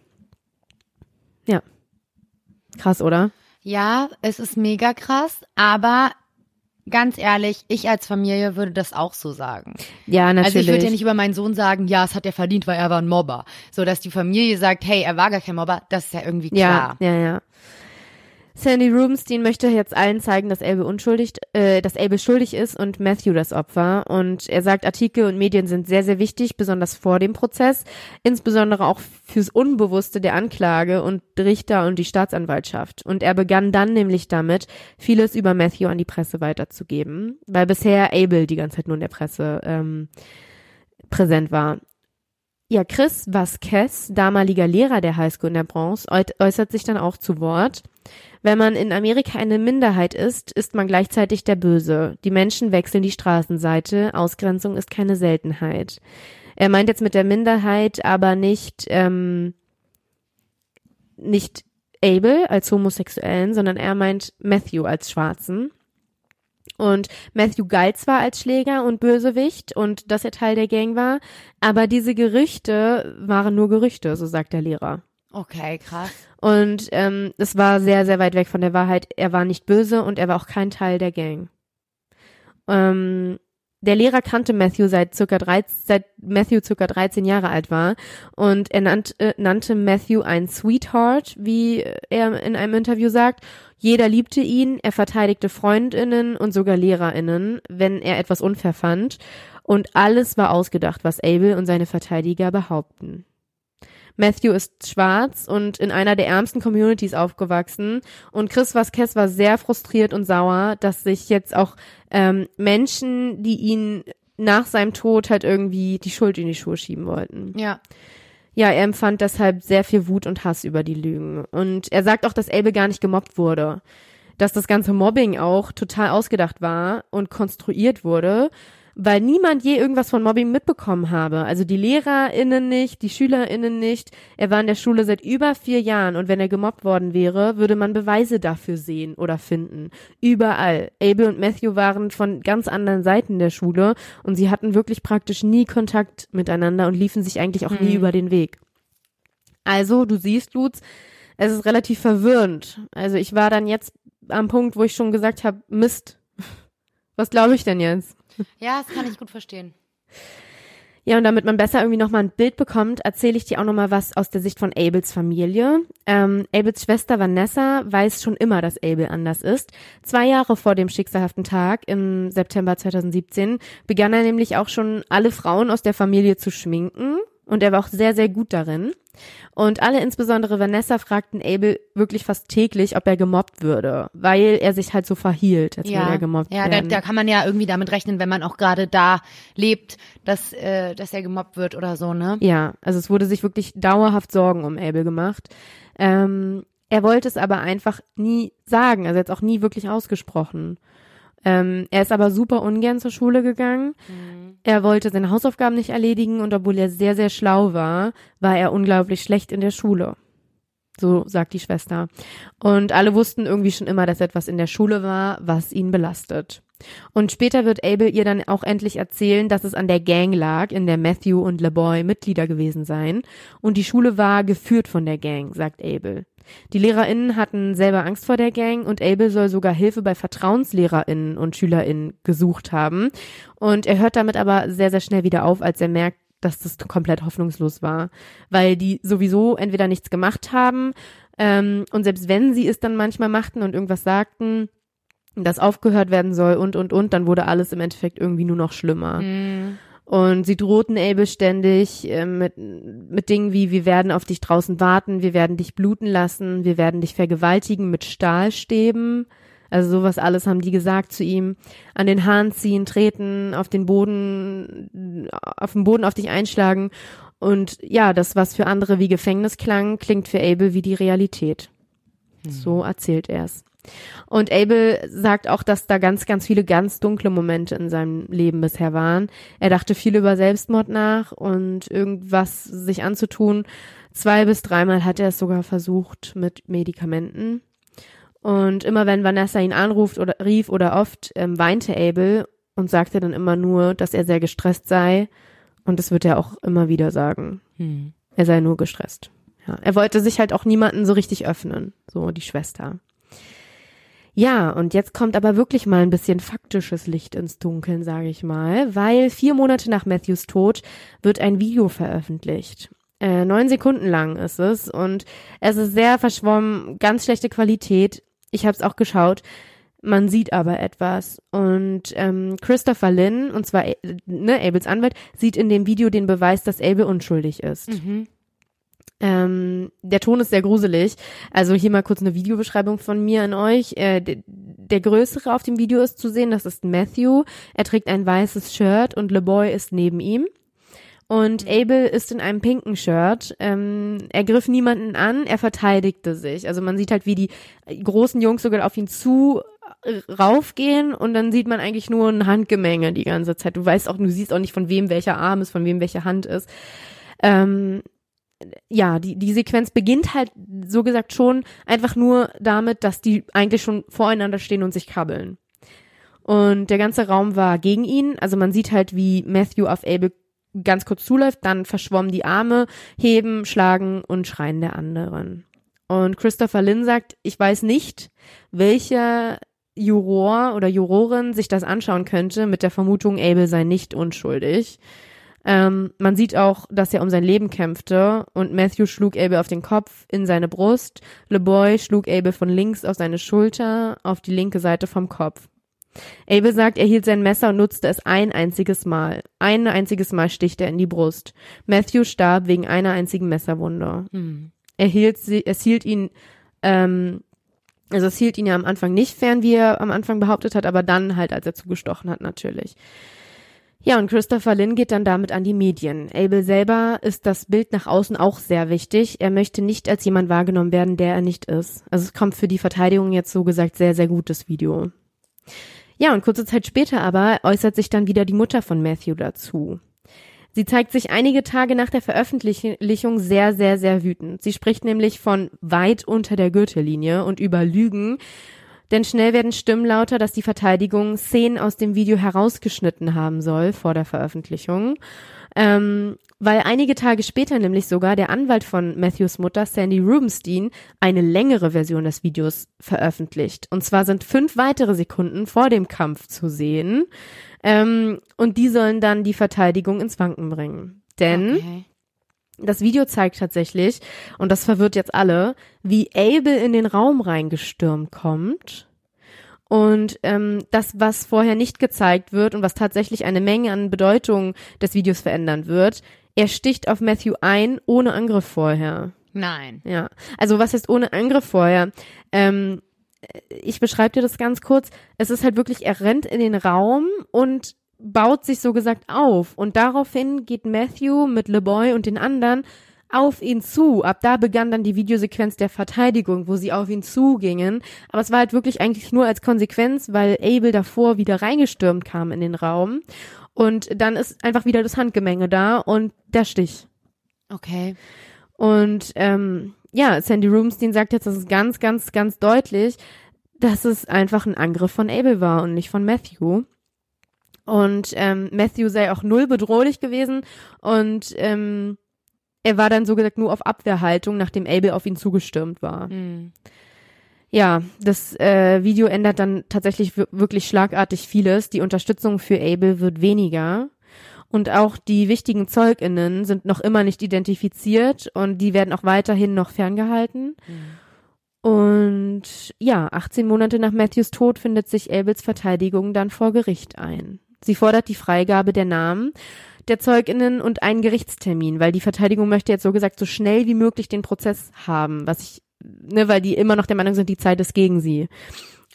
Ja. Krass, oder? Ja, es ist mega krass, aber ganz ehrlich, ich als Familie würde das auch so sagen. Ja, natürlich. Also ich würde ja nicht über meinen Sohn sagen, ja, es hat er verdient, weil er war ein Mobber. So, dass die Familie sagt, hey, er war gar kein Mobber, das ist ja irgendwie klar. Ja, ja, ja. Sandy Rubenstein möchte jetzt allen zeigen, dass Elbe unschuldig, äh, dass Elbe schuldig ist und Matthew das Opfer. Und er sagt, Artikel und Medien sind sehr, sehr wichtig, besonders vor dem Prozess, insbesondere auch fürs Unbewusste der Anklage und Richter und die Staatsanwaltschaft. Und er begann dann nämlich damit, vieles über Matthew an die Presse weiterzugeben, weil bisher Abel die ganze Zeit nur in der Presse ähm, präsent war. Ja, Chris Vasquez, damaliger Lehrer der Highschool in der Bronx, äußert sich dann auch zu Wort. Wenn man in Amerika eine Minderheit ist, ist man gleichzeitig der Böse. Die Menschen wechseln die Straßenseite. Ausgrenzung ist keine Seltenheit. Er meint jetzt mit der Minderheit aber nicht, ähm, nicht Abel als Homosexuellen, sondern er meint Matthew als Schwarzen. Und Matthew galt zwar als Schläger und Bösewicht und dass er Teil der Gang war, aber diese Gerüchte waren nur Gerüchte, so sagt der Lehrer. Okay, krass. Und ähm, es war sehr, sehr weit weg von der Wahrheit. Er war nicht böse und er war auch kein Teil der Gang. Ähm, der Lehrer kannte Matthew seit circa 13, seit Matthew circa 13 Jahre alt war und er nannt, äh, nannte Matthew ein Sweetheart, wie er in einem Interview sagt. Jeder liebte ihn, er verteidigte Freundinnen und sogar Lehrerinnen, wenn er etwas unfair fand. Und alles war ausgedacht, was Abel und seine Verteidiger behaupten. Matthew ist schwarz und in einer der ärmsten Communities aufgewachsen. Und Chris Vasquez war sehr frustriert und sauer, dass sich jetzt auch ähm, Menschen, die ihn nach seinem Tod halt irgendwie die Schuld in die Schuhe schieben wollten. Ja. Ja, er empfand deshalb sehr viel Wut und Hass über die Lügen. Und er sagt auch, dass Abel gar nicht gemobbt wurde. Dass das ganze Mobbing auch total ausgedacht war und konstruiert wurde weil niemand je irgendwas von Mobbing mitbekommen habe. Also die LehrerInnen nicht, die SchülerInnen nicht. Er war in der Schule seit über vier Jahren und wenn er gemobbt worden wäre, würde man Beweise dafür sehen oder finden. Überall. Abel und Matthew waren von ganz anderen Seiten der Schule und sie hatten wirklich praktisch nie Kontakt miteinander und liefen sich eigentlich auch nie Hm. über den Weg. Also, du siehst, Lutz, es ist relativ verwirrend. Also ich war dann jetzt am Punkt, wo ich schon gesagt habe, Mist, was glaube ich denn jetzt? Ja, das kann ich gut verstehen. Ja, und damit man besser irgendwie nochmal ein Bild bekommt, erzähle ich dir auch nochmal was aus der Sicht von Abels Familie. Ähm, Abels Schwester Vanessa weiß schon immer, dass Abel anders ist. Zwei Jahre vor dem schicksalhaften Tag im September 2017 begann er nämlich auch schon alle Frauen aus der Familie zu schminken. Und er war auch sehr, sehr gut darin. Und alle, insbesondere Vanessa, fragten Abel wirklich fast täglich, ob er gemobbt würde, weil er sich halt so verhielt, als würde er gemobbt ja da, werden. da kann man ja irgendwie damit rechnen, wenn man auch gerade da lebt, dass, äh, dass er gemobbt wird oder so, ne? Ja, also es wurde sich wirklich dauerhaft Sorgen um Abel gemacht. Ähm, er wollte es aber einfach nie sagen, also jetzt auch nie wirklich ausgesprochen. Ähm, er ist aber super ungern zur Schule gegangen. Er wollte seine Hausaufgaben nicht erledigen und obwohl er sehr, sehr schlau war, war er unglaublich schlecht in der Schule. So sagt die Schwester. Und alle wussten irgendwie schon immer, dass etwas in der Schule war, was ihn belastet. Und später wird Abel ihr dann auch endlich erzählen, dass es an der Gang lag, in der Matthew und LeBoy Mitglieder gewesen seien. Und die Schule war geführt von der Gang, sagt Abel. Die LehrerInnen hatten selber Angst vor der Gang und Abel soll sogar Hilfe bei VertrauenslehrerInnen und SchülerInnen gesucht haben. Und er hört damit aber sehr, sehr schnell wieder auf, als er merkt, dass das komplett hoffnungslos war, weil die sowieso entweder nichts gemacht haben ähm, und selbst wenn sie es dann manchmal machten und irgendwas sagten, das aufgehört werden soll und und und, dann wurde alles im Endeffekt irgendwie nur noch schlimmer. Mhm. Und sie drohten Abel ständig äh, mit, mit Dingen wie, wir werden auf dich draußen warten, wir werden dich bluten lassen, wir werden dich vergewaltigen mit Stahlstäben. Also sowas alles haben die gesagt zu ihm. An den Haaren ziehen, treten, auf den Boden, auf den Boden auf dich einschlagen. Und ja, das, was für andere wie Gefängnis klang, klingt für Abel wie die Realität. So erzählt er es. Und Abel sagt auch, dass da ganz, ganz viele ganz dunkle Momente in seinem Leben bisher waren. Er dachte viel über Selbstmord nach und irgendwas sich anzutun. Zwei bis dreimal hat er es sogar versucht mit Medikamenten. Und immer wenn Vanessa ihn anruft oder rief oder oft, ähm, weinte Abel und sagte dann immer nur, dass er sehr gestresst sei. Und das wird er auch immer wieder sagen. Hm. Er sei nur gestresst. Ja, er wollte sich halt auch niemanden so richtig öffnen, so die Schwester. Ja, und jetzt kommt aber wirklich mal ein bisschen faktisches Licht ins Dunkeln, sage ich mal, weil vier Monate nach Matthews Tod wird ein Video veröffentlicht. Äh, neun Sekunden lang ist es und es ist sehr verschwommen, ganz schlechte Qualität. Ich habe es auch geschaut. Man sieht aber etwas. Und ähm, Christopher Lynn, und zwar äh, ne, Abels Anwalt, sieht in dem Video den Beweis, dass Abel unschuldig ist. Mhm. Ähm, der Ton ist sehr gruselig. Also hier mal kurz eine Videobeschreibung von mir an euch. Äh, der, der größere auf dem Video ist zu sehen, das ist Matthew. Er trägt ein weißes Shirt und LeBoy ist neben ihm. Und Abel ist in einem pinken Shirt. Ähm, er griff niemanden an, er verteidigte sich. Also man sieht halt, wie die großen Jungs sogar auf ihn zu äh, raufgehen und dann sieht man eigentlich nur ein Handgemenge die ganze Zeit. Du weißt auch, du siehst auch nicht, von wem welcher Arm ist, von wem welche Hand ist. Ähm, ja, die, die Sequenz beginnt halt, so gesagt, schon einfach nur damit, dass die eigentlich schon voreinander stehen und sich krabbeln. Und der ganze Raum war gegen ihn. Also man sieht halt, wie Matthew auf Abel ganz kurz zuläuft, dann verschwommen die Arme, heben, schlagen und schreien der anderen. Und Christopher Lynn sagt, ich weiß nicht, welcher Juror oder Jurorin sich das anschauen könnte mit der Vermutung, Abel sei nicht unschuldig. Ähm, man sieht auch, dass er um sein Leben kämpfte und Matthew schlug Abel auf den Kopf, in seine Brust. LeBoy schlug Abel von links auf seine Schulter, auf die linke Seite vom Kopf. Abel sagt, er hielt sein Messer und nutzte es ein einziges Mal. Ein einziges Mal sticht er in die Brust. Matthew starb wegen einer einzigen Messerwunde. Hm. Er hielt sie, es hielt ihn, ähm, also es hielt ihn ja am Anfang nicht fern, wie er am Anfang behauptet hat, aber dann halt, als er zugestochen hat, natürlich. Ja, und Christopher Lynn geht dann damit an die Medien. Abel selber ist das Bild nach außen auch sehr wichtig. Er möchte nicht als jemand wahrgenommen werden, der er nicht ist. Also es kommt für die Verteidigung jetzt so gesagt sehr, sehr gutes Video. Ja, und kurze Zeit später aber äußert sich dann wieder die Mutter von Matthew dazu. Sie zeigt sich einige Tage nach der Veröffentlichung sehr, sehr, sehr wütend. Sie spricht nämlich von weit unter der Gürtellinie und über Lügen denn schnell werden Stimmen lauter, dass die Verteidigung Szenen aus dem Video herausgeschnitten haben soll vor der Veröffentlichung. Ähm, weil einige Tage später nämlich sogar der Anwalt von Matthews Mutter, Sandy Rubenstein, eine längere Version des Videos veröffentlicht. Und zwar sind fünf weitere Sekunden vor dem Kampf zu sehen. Ähm, und die sollen dann die Verteidigung ins Wanken bringen. Denn Okay. Das Video zeigt tatsächlich, und das verwirrt jetzt alle, wie Abel in den Raum reingestürmt kommt. Und ähm, das, was vorher nicht gezeigt wird und was tatsächlich eine Menge an Bedeutung des Videos verändern wird, er sticht auf Matthew ein, ohne Angriff vorher. Nein. Ja, also was heißt ohne Angriff vorher? Ähm, ich beschreibe dir das ganz kurz. Es ist halt wirklich, er rennt in den Raum und baut sich so gesagt auf. Und daraufhin geht Matthew mit LeBoy und den anderen auf ihn zu. Ab da begann dann die Videosequenz der Verteidigung, wo sie auf ihn zugingen. Aber es war halt wirklich eigentlich nur als Konsequenz, weil Abel davor wieder reingestürmt kam in den Raum. Und dann ist einfach wieder das Handgemenge da und der Stich. Okay. Und ähm, ja, Sandy Rubenstein sagt jetzt, das ist ganz, ganz, ganz deutlich, dass es einfach ein Angriff von Abel war und nicht von Matthew. Und ähm, Matthew sei auch null bedrohlich gewesen und ähm, er war dann so gesagt nur auf Abwehrhaltung, nachdem Abel auf ihn zugestürmt war. Hm. Ja, das äh, Video ändert dann tatsächlich wir- wirklich schlagartig vieles. Die Unterstützung für Abel wird weniger. Und auch die wichtigen ZeugInnen sind noch immer nicht identifiziert und die werden auch weiterhin noch ferngehalten. Und ja, 18 Monate nach Matthews Tod findet sich Abels Verteidigung dann vor Gericht ein. Sie fordert die Freigabe der Namen der ZeugInnen und einen Gerichtstermin, weil die Verteidigung möchte jetzt so gesagt so schnell wie möglich den Prozess haben, was ich, ne, weil die immer noch der Meinung sind, die Zeit ist gegen sie.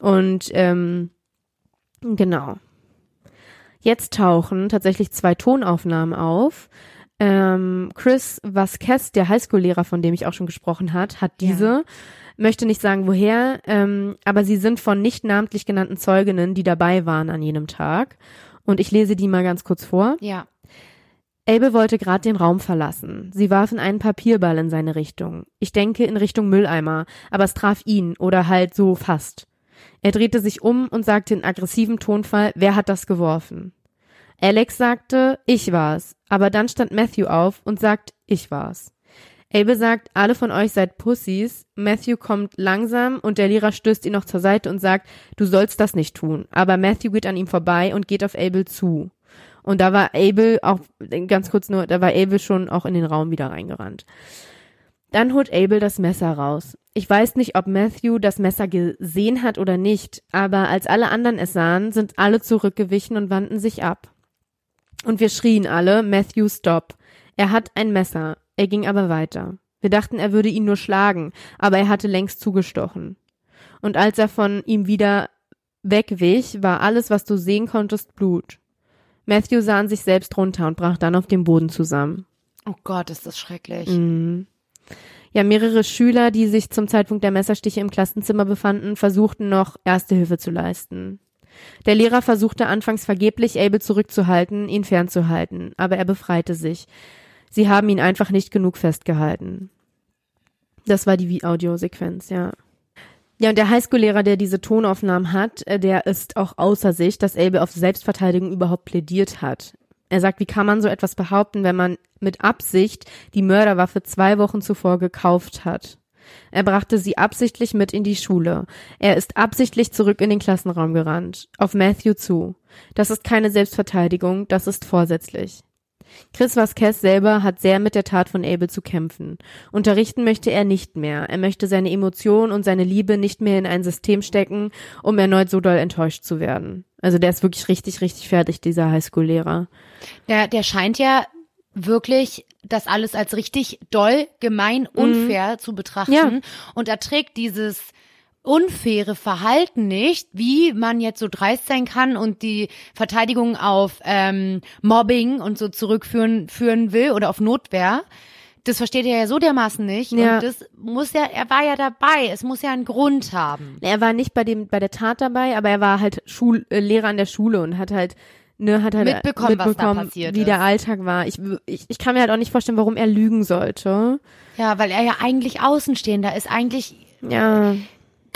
Und ähm, genau. Jetzt tauchen tatsächlich zwei Tonaufnahmen auf. Ähm, Chris Vasquez, der Highschool-Lehrer, von dem ich auch schon gesprochen hat, hat Ja. diese. Möchte nicht sagen, woher, ähm, aber sie sind von nicht namentlich genannten Zeuginnen, die dabei waren an jenem Tag. Und ich lese die mal ganz kurz vor. Ja. Abel wollte gerade den Raum verlassen. Sie warfen einen Papierball in seine Richtung. Ich denke in Richtung Mülleimer, aber es traf ihn oder halt so fast. Er drehte sich um und sagte in aggressivem Tonfall, wer hat das geworfen? Alex sagte, ich war's, aber dann stand Matthew auf und sagt, ich war's. Abel sagt, alle von euch seid Pussys. Matthew kommt langsam und der Lehrer stößt ihn noch zur Seite und sagt, du sollst das nicht tun. Aber Matthew geht an ihm vorbei und geht auf Abel zu. Und da war Abel auch, ganz kurz nur, da war Abel schon auch in den Raum wieder reingerannt. Dann holt Abel das Messer raus. Ich weiß nicht, ob Matthew das Messer gesehen hat oder nicht, aber als alle anderen es sahen, sind alle zurückgewichen und wandten sich ab. Und wir schrien alle, Matthew, stop. Er hat ein Messer. Er ging aber weiter. Wir dachten, er würde ihn nur schlagen, aber er hatte längst zugestochen. Und als er von ihm wieder wegwich, war alles, was du sehen konntest, Blut. Matthew sah an sich selbst runter und brach dann auf dem Boden zusammen. Oh Gott, ist das schrecklich. Mhm. Ja, mehrere Schüler, die sich zum Zeitpunkt der Messerstiche im Klassenzimmer befanden, versuchten noch Erste Hilfe zu leisten. Der Lehrer versuchte anfangs vergeblich, Abel zurückzuhalten, ihn fernzuhalten, aber er befreite sich. Sie haben ihn einfach nicht genug festgehalten. Das war die Audiosequenz, ja. Ja, und der Highschool-Lehrer, der diese Tonaufnahmen hat, äh, der ist auch außer sich, dass Abel auf Selbstverteidigung überhaupt plädiert hat. Er sagt, wie kann man so etwas behaupten, wenn man mit Absicht die Mörderwaffe zwei Wochen zuvor gekauft hat? Er brachte sie absichtlich mit in die Schule. Er ist absichtlich zurück in den Klassenraum gerannt, auf Matthew zu. Das ist keine Selbstverteidigung, das ist vorsätzlich. Chris Vasquez selber hat sehr mit der Tat von Abel zu kämpfen. Unterrichten möchte er nicht mehr. Er möchte seine Emotionen und seine Liebe nicht mehr in ein System stecken, um erneut so doll enttäuscht zu werden. Also der ist wirklich richtig, richtig fertig, dieser Highschool-Lehrer. Der, der scheint ja wirklich das alles als richtig doll, gemein, unfair mhm. zu betrachten ja. und erträgt dieses unfaire Verhalten nicht, wie man jetzt so dreist sein kann und die Verteidigung auf ähm, Mobbing und so zurückführen führen will oder auf Notwehr. Das versteht er ja so dermaßen nicht. Ja. Und das muss ja, er war ja dabei. Es muss ja einen Grund haben. Er war nicht bei dem, bei der Tat dabei, aber er war halt Schul äh, Lehrer an der Schule und hat halt ne, hat halt mitbekommen, mitbekommen was da passiert wie ist. der Alltag war. Ich, ich, ich kann mir halt auch nicht vorstellen, warum er lügen sollte. Ja, weil er ja eigentlich Außenstehender ist. Eigentlich ja.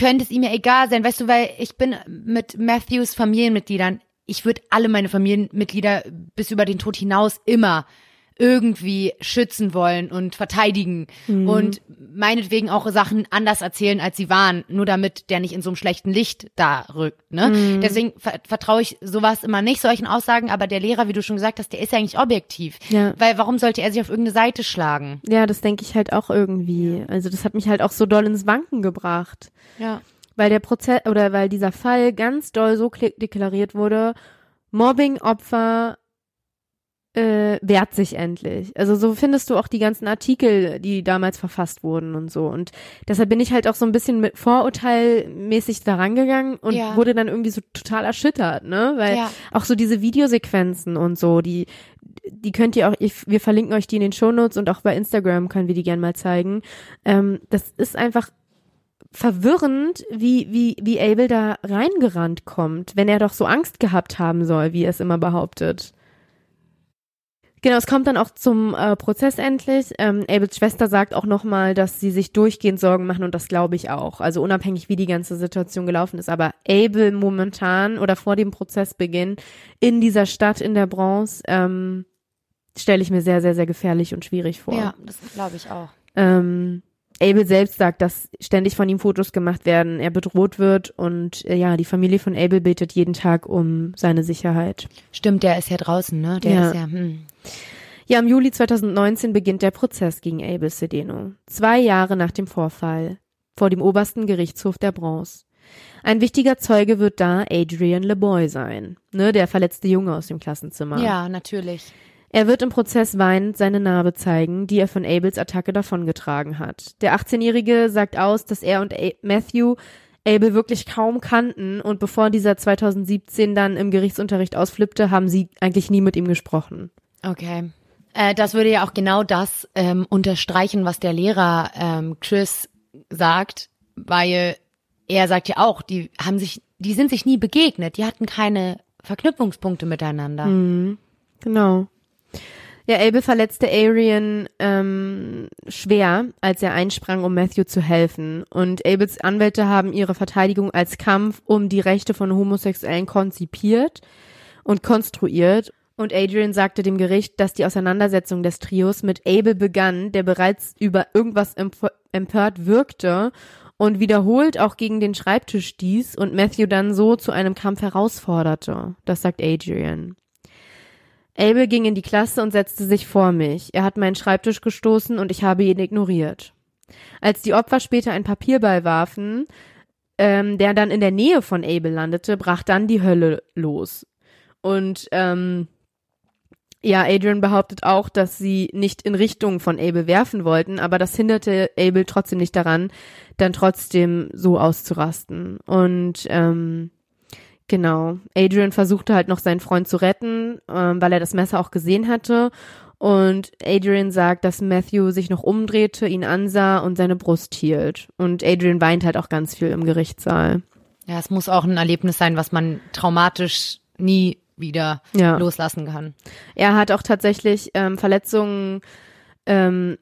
Könnte es ihm ja egal sein. Weißt du, weil ich bin mit Matthews Familienmitgliedern, ich würde alle meine Familienmitglieder bis über den Tod hinaus immer irgendwie schützen wollen und verteidigen mhm. und meinetwegen auch Sachen anders erzählen, als sie waren, nur damit der nicht in so einem schlechten Licht da rückt. Ne? Mhm. Deswegen ver vertraue ich sowas immer nicht, solchen Aussagen, aber der Lehrer, wie du schon gesagt hast, der ist ja eigentlich objektiv. Ja. Weil warum sollte er sich auf irgendeine Seite schlagen? Ja, das denke ich halt auch irgendwie. Also das hat mich halt auch so doll ins Wanken gebracht. Ja. Weil der Prozess oder weil dieser Fall ganz doll so deklariert wurde, Mobbing-Opfer äh, wehrt sich endlich. Also so findest du auch die ganzen Artikel, die damals verfasst wurden und so. Und deshalb bin ich halt auch so ein bisschen mit Vorurteilmäßig da rangegangen und Ja. wurde dann irgendwie so total erschüttert, ne? Weil Ja. auch so diese Videosequenzen und so, die, die könnt ihr auch, ich, wir verlinken euch die in den Shownotes und auch bei Instagram können wir die gern mal zeigen. Ähm, das ist einfach verwirrend, wie, wie, wie Abel da reingerannt kommt, wenn er doch so Angst gehabt haben soll, wie er es immer behauptet. Genau, es kommt dann auch zum äh, Prozess endlich. Ähm, Abels Schwester sagt auch nochmal, dass sie sich durchgehend Sorgen machen und das glaube ich auch. Also unabhängig, wie die ganze Situation gelaufen ist. Aber Abel momentan oder vor dem Prozessbeginn in dieser Stadt in der Bronze ähm, stelle ich mir sehr, sehr, sehr gefährlich und schwierig vor. Ja, das glaube ich auch. Ähm, Abel selbst sagt, dass ständig von ihm Fotos gemacht werden, er bedroht wird und äh, ja, die Familie von Abel betet jeden Tag um seine Sicherheit. Stimmt, der ist ja draußen, ne? Der Ja. ist ja, hm. Ja, im Juli 2019 beginnt der Prozess gegen Abel Cedeno. Zwei Jahre nach dem Vorfall. Vor dem obersten Gerichtshof der Bronze. Ein wichtiger Zeuge wird da Adrian LeBoy sein. Ne, der verletzte Junge aus dem Klassenzimmer. Ja, natürlich. Er wird im Prozess weinend seine Narbe zeigen, die er von Abels Attacke davongetragen hat. Der 18-Jährige sagt aus, dass er und A Matthew Abel wirklich kaum kannten und bevor dieser 2017 dann im Gerichtsunterricht ausflippte, haben sie eigentlich nie mit ihm gesprochen. Okay. Äh, das würde ja auch genau das ähm, unterstreichen, was der Lehrer ähm, Chris sagt, weil er sagt ja auch, die haben sich, die sind sich nie begegnet, die hatten keine Verknüpfungspunkte miteinander. Genau. Ja, Abel verletzte Arian ähm, schwer, als er einsprang, um Matthew zu helfen. Und Abels Anwälte haben ihre Verteidigung als Kampf um die Rechte von Homosexuellen konzipiert und konstruiert. Und Adrian sagte dem Gericht, dass die Auseinandersetzung des Trios mit Abel begann, der bereits über irgendwas empört wirkte und wiederholt auch gegen den Schreibtisch stieß und Matthew dann so zu einem Kampf herausforderte. Das sagt Adrian. Abel ging in die Klasse und setzte sich vor mich. Er hat meinen Schreibtisch gestoßen und ich habe ihn ignoriert. Als die Opfer später einen Papierball warfen, ähm, der dann in der Nähe von Abel landete, brach dann die Hölle los. Und ähm, ja, Adrian behauptet auch, dass sie nicht in Richtung von Abel werfen wollten, aber das hinderte Abel trotzdem nicht daran, dann trotzdem so auszurasten. Und ähm, genau, Adrian versuchte halt noch seinen Freund zu retten, ähm, weil er das Messer auch gesehen hatte. Und Adrian sagt, dass Matthew sich noch umdrehte, ihn ansah und seine Brust hielt. Und Adrian weint halt auch ganz viel im Gerichtssaal. Ja, es muss auch ein Erlebnis sein, was man traumatisch nie wieder Ja. loslassen kann. Er hat auch tatsächlich ähm, Verletzungen ähm,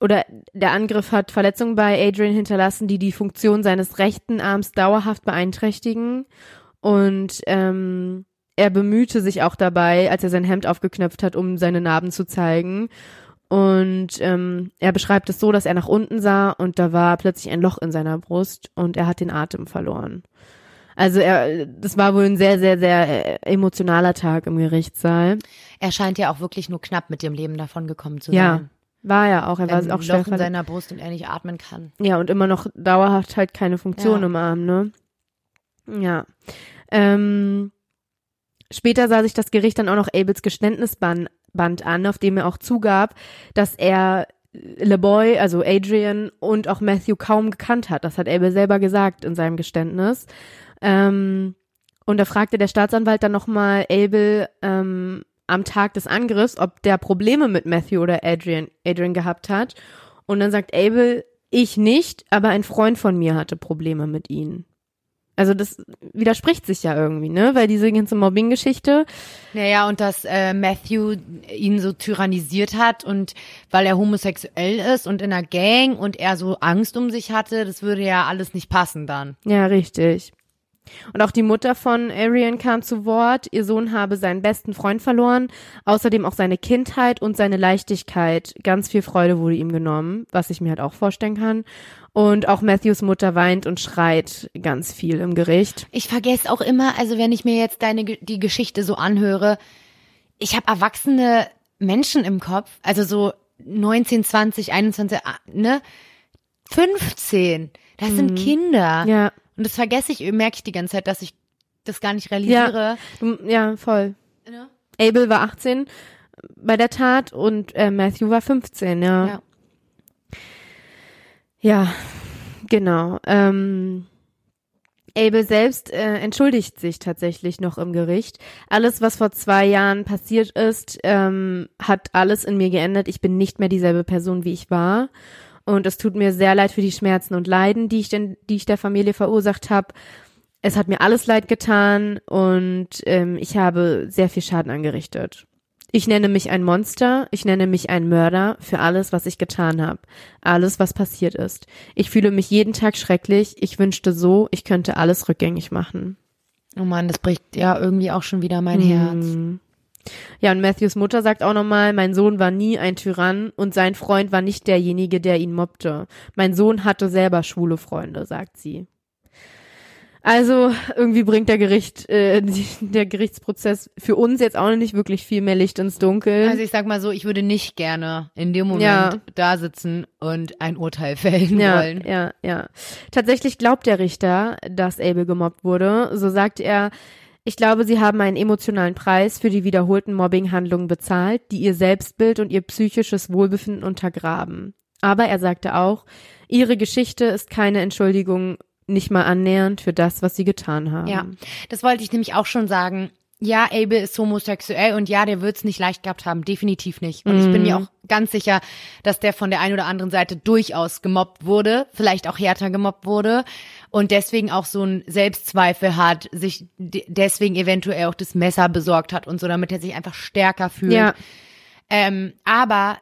oder der Angriff hat Verletzungen bei Adrian hinterlassen, die die Funktion seines rechten Arms dauerhaft beeinträchtigen. Und ähm, er bemühte sich auch dabei, als er sein Hemd aufgeknöpft hat, um seine Narben zu zeigen. Und ähm, er beschreibt es so, dass er nach unten sah und da war plötzlich ein Loch in seiner Brust und er hat den Atem verloren. Also er, das war wohl ein sehr, sehr, sehr äh, emotionaler Tag im Gerichtssaal. Er scheint ja auch wirklich nur knapp mit dem Leben davon gekommen zu Ja, sein. war er auch. Er war Wenn auch ein schwer Loch in seiner Brust und er nicht atmen kann. Ja, und immer noch dauerhaft halt keine Funktion Ja. im Arm, ne? Ja. Ähm, später sah sich das Gericht dann auch noch Abels Geständnisband Band an, auf dem er auch zugab, dass er LeBoy, also Adrian und auch Matthew kaum gekannt hat. Das hat Abel selber gesagt in seinem Geständnis. Ähm, und da fragte der Staatsanwalt dann nochmal Abel ähm, am Tag des Angriffs, ob der Probleme mit Matthew oder Adrian, Adrian gehabt hat. Und dann sagt Abel, ich nicht, aber ein Freund von mir hatte Probleme mit ihnen. Also das widerspricht sich ja irgendwie, ne? Weil diese ganze Mobbing-Geschichte, Naja, und dass äh, Matthew ihn so tyrannisiert hat und weil er homosexuell ist und in einer Gang und er so Angst um sich hatte, das würde ja alles nicht passen dann. ja, richtig. Und auch die Mutter von Arian kam zu Wort. Ihr Sohn habe seinen besten Freund verloren, außerdem auch seine Kindheit und seine Leichtigkeit. Ganz viel Freude wurde ihm genommen, was ich mir halt auch vorstellen kann. Und auch Matthews Mutter weint und schreit ganz viel im Gericht. Ich vergesse auch immer, also wenn ich mir jetzt deine die Geschichte so anhöre, ich habe erwachsene Menschen im Kopf, also so 19, 20, 21, ah, ne? 15. Das sind Kinder. Ja, Und das vergesse ich, merke ich die ganze Zeit, dass ich das gar nicht realisiere. du- ja, voll. Ne? Abel war 18 bei der Tat und äh, Matthew war 15, ja. Ja. Ja, genau. Ähm, Abel selbst äh, entschuldigt sich tatsächlich noch im Gericht. Alles, was vor zwei Jahren passiert ist, ähm, hat alles in mir geändert. Ich bin nicht mehr dieselbe Person, wie ich war. Und es tut mir sehr leid für die Schmerzen und Leiden, die ich denn, die ich der Familie verursacht habe. Es hat mir alles leid getan und ähm, ich habe sehr viel Schaden angerichtet. Ich nenne mich ein Monster, ich nenne mich ein Mörder für alles, was ich getan habe, alles, was passiert ist. Ich fühle mich jeden Tag schrecklich, ich wünschte so, ich könnte alles rückgängig machen. Oh Mann, das bricht ja irgendwie auch schon wieder mein Herz. Ja, und Matthews Mutter sagt auch nochmal, mein Sohn war nie ein Tyrann und sein Freund war nicht derjenige, der ihn mobbte. Mein Sohn hatte selber schwule Freunde, sagt sie. Also irgendwie bringt der Gericht, äh, der Gerichtsprozess für uns jetzt auch nicht wirklich viel mehr Licht ins Dunkel. Also ich sag mal so, ich würde nicht gerne in dem Moment Ja. da sitzen und ein Urteil fällen ja, wollen. ja, ja. Tatsächlich glaubt der Richter, dass Abel gemobbt wurde. So sagt er, ich glaube, sie haben einen emotionalen Preis für die wiederholten Mobbinghandlungen bezahlt, die ihr Selbstbild und ihr psychisches Wohlbefinden untergraben. Aber er sagte auch, ihre Geschichte ist keine Entschuldigung, nicht mal annähernd für das, was sie getan haben. Ja, das wollte ich nämlich auch schon sagen. Ja, Abel ist homosexuell und ja, der wird's nicht leicht gehabt haben, definitiv nicht. Und ich bin mir auch ganz sicher, dass der von der einen oder anderen Seite durchaus gemobbt wurde, vielleicht auch härter gemobbt wurde und deswegen auch so ein Selbstzweifel hat, sich de- deswegen eventuell auch das Messer besorgt hat und so, damit er sich einfach stärker fühlt. Ja, Ähm, aber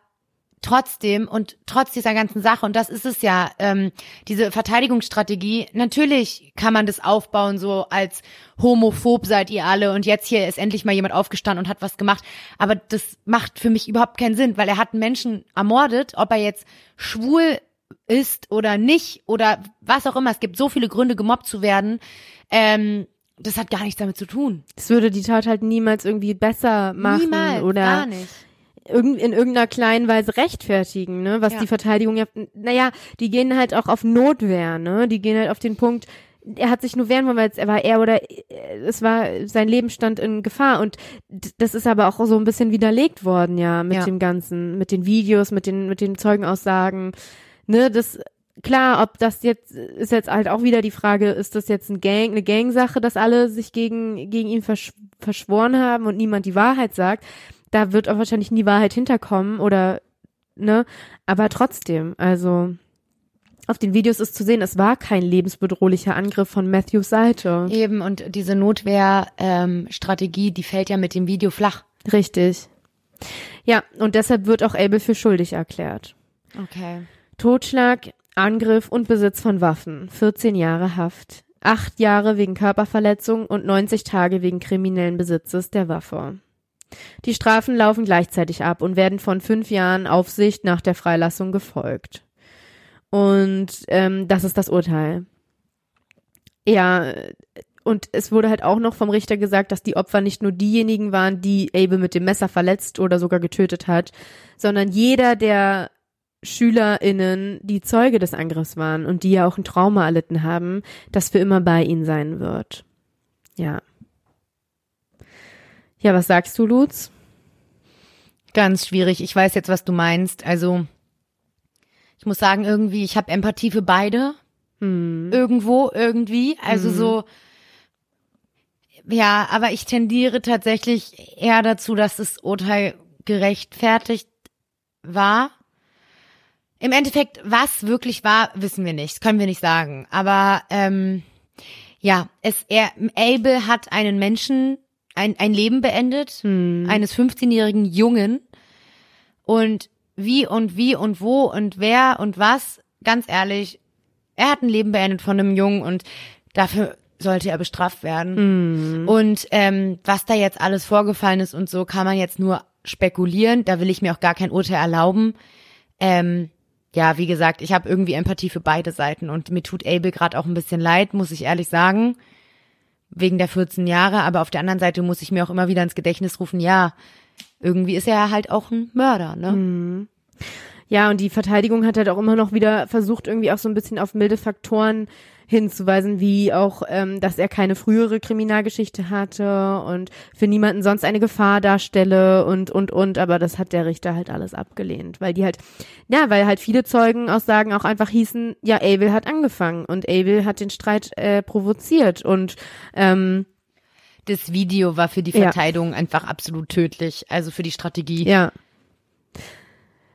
trotzdem und trotz dieser ganzen Sache, und das ist es ja, ähm, diese Verteidigungsstrategie, natürlich kann man das aufbauen, so als homophob seid ihr alle und jetzt hier ist endlich mal jemand aufgestanden und hat was gemacht. Aber das macht für mich überhaupt keinen Sinn, weil er hat einen Menschen ermordet, ob er jetzt schwul ist oder nicht oder was auch immer. Es gibt so viele Gründe, gemobbt zu werden. Ähm, das hat gar nichts damit zu tun. es würde die Tat halt niemals irgendwie besser machen Niemals, oder gar nicht. in irgendeiner kleinen Weise rechtfertigen, ne? Was Ja. die Verteidigung ja, naja, die gehen halt auch auf Notwehr, ne? Die gehen halt auf den Punkt, er hat sich nur wehren wollen, weil es, er war er oder äh, es war sein Leben stand in Gefahr und das ist aber auch so ein bisschen widerlegt worden, ja, mit Ja. dem ganzen, mit den Videos, mit den mit den Zeugenaussagen, ne? Das klar, ob das jetzt ist jetzt halt auch wieder die Frage, ist das jetzt ein Gang, eine Gangsache, dass alle sich gegen gegen ihn versch verschworen haben und niemand die Wahrheit sagt da wird auch wahrscheinlich nie Wahrheit hinterkommen oder ne, aber trotzdem, also auf den Videos ist zu sehen, es war kein lebensbedrohlicher Angriff von Matthews Seite. Eben, und diese Notwehr-Strategie, die fällt ja mit dem Video flach. Richtig. Ja, und deshalb wird auch Abel für schuldig erklärt. Okay. Totschlag, Angriff und Besitz von Waffen, 14 Jahre Haft, 8 Jahre wegen Körperverletzung und 90 Tage wegen kriminellen Besitzes der Waffe. Die Strafen laufen gleichzeitig ab und werden von fünf Jahren Aufsicht nach der Freilassung gefolgt. Und ähm, das ist das Urteil. Ja, und es wurde halt auch noch vom Richter gesagt, dass die Opfer nicht nur diejenigen waren, die Abel mit dem Messer verletzt oder sogar getötet hat, sondern jeder der SchülerInnen, die Zeuge des Angriffs waren und die ja auch ein Trauma erlitten haben, das für immer bei ihnen sein wird. Ja. Ja, was sagst du, Lutz? Ganz schwierig. Ich weiß jetzt, was du meinst. Also, ich muss sagen, irgendwie, ich habe Empathie für beide. Hm. Irgendwo, irgendwie. Also so, ja, aber ich tendiere tatsächlich eher dazu, dass das Urteil gerechtfertigt war. Im Endeffekt, was wirklich war, wissen wir nicht. Können wir nicht sagen. Aber ähm, ja, es er Abel hat einen Menschen ein, ein Leben beendet, eines 15-jährigen Jungen. Und wie und wie und wo und wer und was, ganz ehrlich, er hat ein Leben beendet von einem Jungen und dafür sollte er bestraft werden. Und ähm, was da jetzt alles vorgefallen ist und so, kann man jetzt nur spekulieren. Da will ich mir auch gar kein Urteil erlauben. Ähm, ja, wie gesagt, ich habe irgendwie Empathie für beide Seiten und mir tut Abel gerade auch ein bisschen leid, muss ich ehrlich sagen, wegen der 14 Jahre. Aber auf der anderen Seite muss ich mir auch immer wieder ins Gedächtnis rufen, ja, irgendwie ist er halt auch ein Mörder, ne? Ja, und die Verteidigung hat halt auch immer noch wieder versucht, irgendwie auch so ein bisschen auf milde Faktoren hinzuweisen, wie auch, ähm, dass er keine frühere Kriminalgeschichte hatte und für niemanden sonst eine Gefahr darstelle und, und, und, aber das hat der Richter halt alles abgelehnt, weil die halt, ja, weil halt viele Zeugenaussagen auch einfach hießen, ja, Abel hat angefangen und Abel hat den Streit äh, provoziert und, ähm, Das Video war für die Ja. Verteidigung einfach absolut tödlich, also für die Strategie. Ja.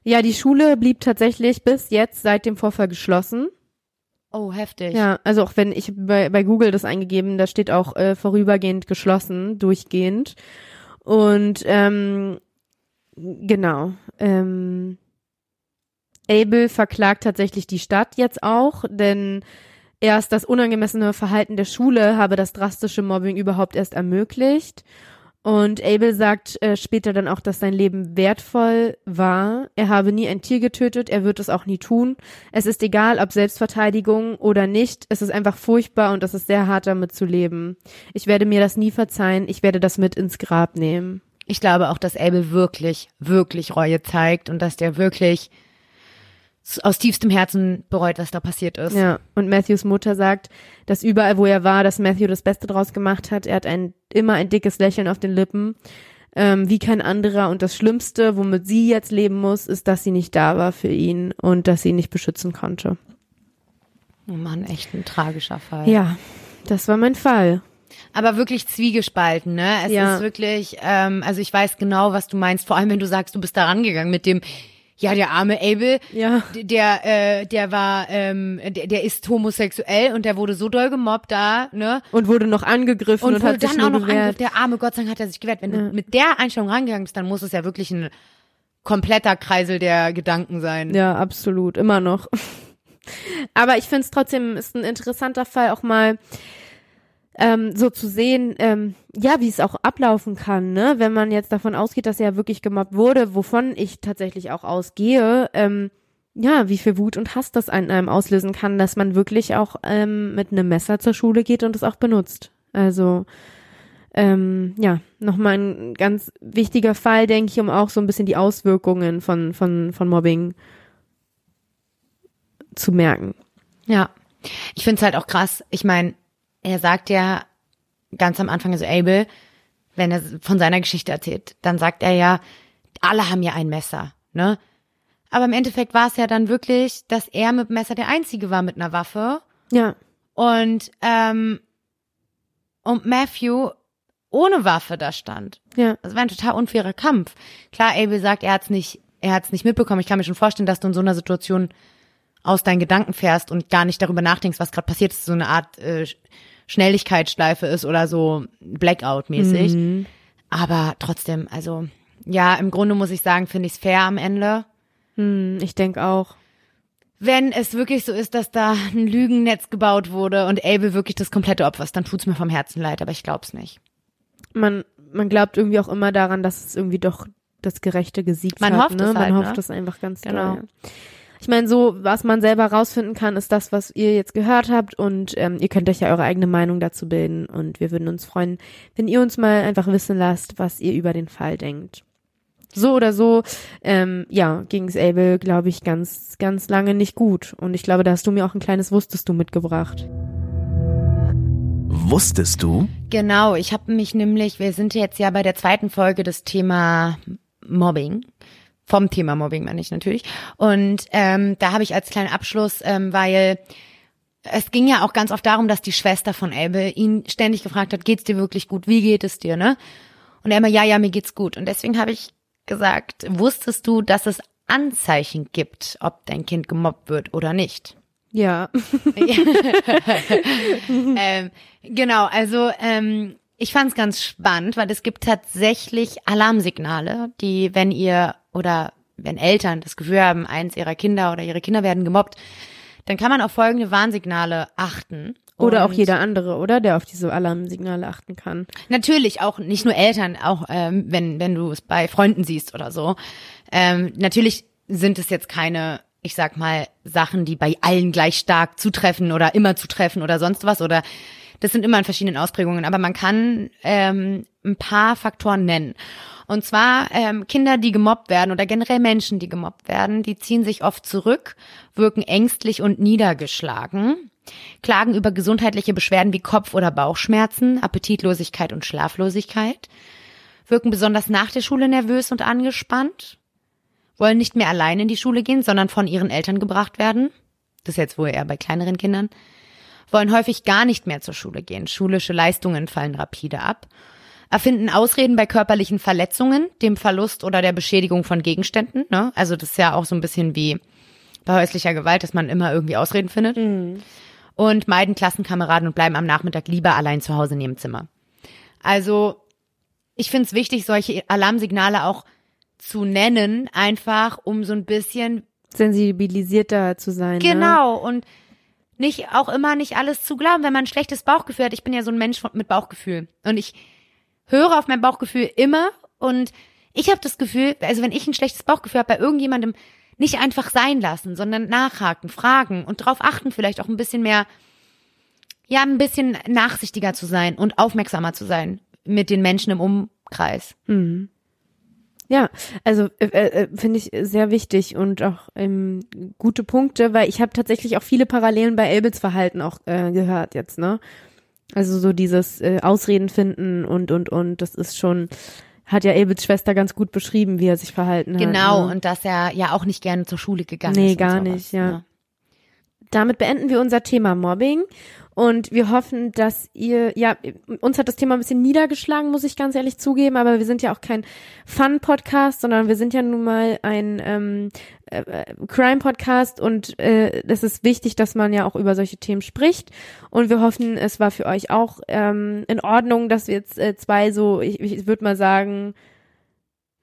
Ja, die Schule blieb tatsächlich bis jetzt seit dem Vorfall geschlossen. Oh, heftig. Ja, also auch wenn ich bei, bei Google das eingegeben, da steht auch äh, vorübergehend geschlossen, durchgehend. Und ähm, genau. Ähm, Abel verklagt tatsächlich die Stadt jetzt auch, denn erst das unangemessene Verhalten der Schule habe das drastische Mobbing überhaupt erst ermöglicht. Und Abel sagt äh, später dann auch, dass sein Leben wertvoll war. Er habe nie ein Tier getötet, er wird es auch nie tun. Es ist egal, ob Selbstverteidigung oder nicht. Es ist einfach furchtbar und es ist sehr hart, damit zu leben. Ich werde mir das nie verzeihen. Ich werde das mit ins Grab nehmen. Ich glaube auch, dass Abel wirklich, wirklich Reue zeigt und dass der wirklich aus tiefstem Herzen bereut, was da passiert ist. Ja, und Matthews Mutter sagt, dass überall, wo er war, dass Matthew das Beste draus gemacht hat. Er hat ein, immer ein dickes Lächeln auf den Lippen, ähm, wie kein anderer. Und das Schlimmste, womit sie jetzt leben muss, ist, dass sie nicht da war für ihn und dass sie ihn nicht beschützen konnte. Oh Mann, echt ein tragischer Fall. Ja, das war mein Fall. Aber wirklich zwiegespalten, ne? Es Ja. ist wirklich, ähm, also ich weiß genau, was du meinst. Vor allem, wenn du sagst, du bist da rangegangen mit dem, ja, der arme Abel, Ja. der, äh, der war, ähm, der, der ist homosexuell und der wurde so doll gemobbt da, ne? Und wurde noch angegriffen Und, und, hat sich dann auch noch gewehrt. angegriffen. Der arme Gott sei Dank hat er sich gewehrt. Wenn du mit der Einstellung rangegangen bist, dann muss es ja wirklich ein kompletter Kreisel der Gedanken sein. Ja, absolut, immer noch. Aber ich finde es trotzdem ist ein interessanter Fall auch mal ähm, so zu sehen, ähm, ja, wie es auch ablaufen kann, ne? Wenn man jetzt davon ausgeht, dass er wirklich gemobbt wurde, wovon ich tatsächlich auch ausgehe, ähm, ja, wie viel Wut und Hass das an einem auslösen kann, dass man wirklich auch ähm, mit einem Messer zur Schule geht und es auch benutzt. Also ähm, ja, nochmal ein ganz wichtiger Fall, denke ich, um auch so ein bisschen die Auswirkungen von, von, von Mobbing zu merken. Ja. Ich finde es halt auch krass. Ich meine, er sagt ja ganz am Anfang, also Abel, wenn er von seiner Geschichte erzählt, dann sagt er ja, alle haben ja ein Messer, ne? Aber im Endeffekt war es ja dann wirklich, dass er mit dem Messer der Einzige war mit einer Waffe Ja, und, ähm, und Matthew ohne Waffe da stand. ja, Das war ein total unfairer Kampf. Klar, Abel sagt, er hat's nicht, er hat's nicht mitbekommen. Ich kann mir schon vorstellen, dass du in so einer Situation aus deinen Gedanken fährst und gar nicht darüber nachdenkst, was gerade passiert ist, so eine Art äh, Schnelligkeitsschleife ist oder so Blackout-mäßig. Aber trotzdem, also ja, im Grunde muss ich sagen, finde ich es fair am Ende. hm, ich denke auch. Wenn es wirklich so ist, dass da ein Lügennetz gebaut wurde und Abel wirklich das komplette Opfer ist, dann tut's mir vom Herzen leid, aber ich glaub's nicht. Man man glaubt irgendwie auch immer daran, dass es irgendwie doch das Gerechte gesiegt Man hat. hofft ne? es Man halt, hofft ne? es einfach ganz Genau. doll. Ja. Ich meine, so, was man selber rausfinden kann, ist das, was ihr jetzt gehört habt und ähm, ihr könnt euch ja eure eigene Meinung dazu bilden und wir würden uns freuen, wenn ihr uns mal einfach wissen lasst, was ihr über den Fall denkt. So oder so, ähm, ja, ging's Abel, glaube ich, ganz, ganz lange nicht gut. Und ich glaube, da hast du mir auch ein kleines Wusstest du mitgebracht. Wusstest du? Genau, ich habe mich nämlich, wir sind jetzt ja bei der zweiten Folge des Thema Mobbing. Vom Thema Mobbing meine ich natürlich. Und ähm, da habe ich als kleinen Abschluss, ähm, weil es ging ja auch ganz oft darum, dass die Schwester von Elbe ihn ständig gefragt hat, geht's dir wirklich gut? Wie geht es dir, ne? Und er immer, ja, ja, mir geht's gut. Und deswegen habe ich gesagt, wusstest du, dass es Anzeichen gibt, ob dein Kind gemobbt wird oder nicht? Ja. ähm, genau, also ähm, ich fand es ganz spannend, weil es gibt tatsächlich Alarmsignale, die, wenn ihr oder wenn Eltern das Gefühl haben, eins ihrer Kinder oder ihre Kinder werden gemobbt, dann kann man auf folgende Warnsignale achten. Oder auch jeder andere, oder? Der auf diese Alarmsignale achten kann. Natürlich auch nicht nur Eltern, auch ähm, wenn wenn du es bei Freunden siehst oder so. Ähm, natürlich sind es jetzt keine, ich sag mal, Sachen, die bei allen gleich stark zutreffen oder immer zutreffen oder sonst was oder das sind immer in verschiedenen Ausprägungen, aber man kann ähm, ein paar Faktoren nennen. Und zwar ähm, Kinder, die gemobbt werden oder generell Menschen, die gemobbt werden, die ziehen sich oft zurück, wirken ängstlich und niedergeschlagen, klagen über gesundheitliche Beschwerden wie Kopf- oder Bauchschmerzen, Appetitlosigkeit und Schlaflosigkeit, wirken besonders nach der Schule nervös und angespannt, wollen nicht mehr allein in die Schule gehen, sondern von ihren Eltern gebracht werden. Das ist jetzt wohl eher bei kleineren Kindern. Wollen häufig gar nicht mehr zur Schule gehen. Schulische Leistungen fallen rapide ab. Erfinden Ausreden bei körperlichen Verletzungen, dem Verlust oder der Beschädigung von Gegenständen. Ne? Also das ist ja auch so ein bisschen wie bei häuslicher Gewalt, dass man immer irgendwie Ausreden findet. Und meiden Klassenkameraden und bleiben am Nachmittag lieber allein zu Hause in ihrem Zimmer. Also ich finde es wichtig, solche Alarmsignale auch zu nennen, einfach um so ein bisschen Sensibilisierter zu sein. Ne? Genau, und nicht auch immer nicht alles zu glauben, wenn man ein schlechtes Bauchgefühl hat. Ich bin ja so ein Mensch mit Bauchgefühl und ich höre auf mein Bauchgefühl immer und ich habe das Gefühl, also wenn ich ein schlechtes Bauchgefühl habe bei irgendjemandem, nicht einfach sein lassen, sondern nachhaken, fragen und darauf achten, vielleicht auch ein bisschen mehr, ja, ein bisschen nachsichtiger zu sein und aufmerksamer zu sein mit den Menschen im Umkreis. Ja, also äh, äh, finde ich sehr wichtig und auch ähm, gute Punkte, weil ich habe tatsächlich auch viele Parallelen bei Elbels Verhalten auch äh, gehört jetzt, ne? Also so dieses äh, Ausreden finden und und und, das ist schon, hat ja Elbels Schwester ganz gut beschrieben, wie er sich verhalten hat. Genau, ne? und dass er ja auch nicht gerne zur Schule gegangen Nee, ist. und gar sowas, nicht, ja. ne? damit beenden wir unser Thema Mobbing und wir hoffen, dass ihr, ja, uns hat das Thema ein bisschen niedergeschlagen, muss ich ganz ehrlich zugeben, aber wir sind ja auch kein Fun-Podcast, sondern wir sind ja nun mal ein ähm, äh, Crime-Podcast und äh, es ist wichtig, dass man ja auch über solche Themen spricht und wir hoffen, es war für euch auch ähm, in Ordnung, dass wir jetzt äh, zwei so, ich, ich würde mal sagen,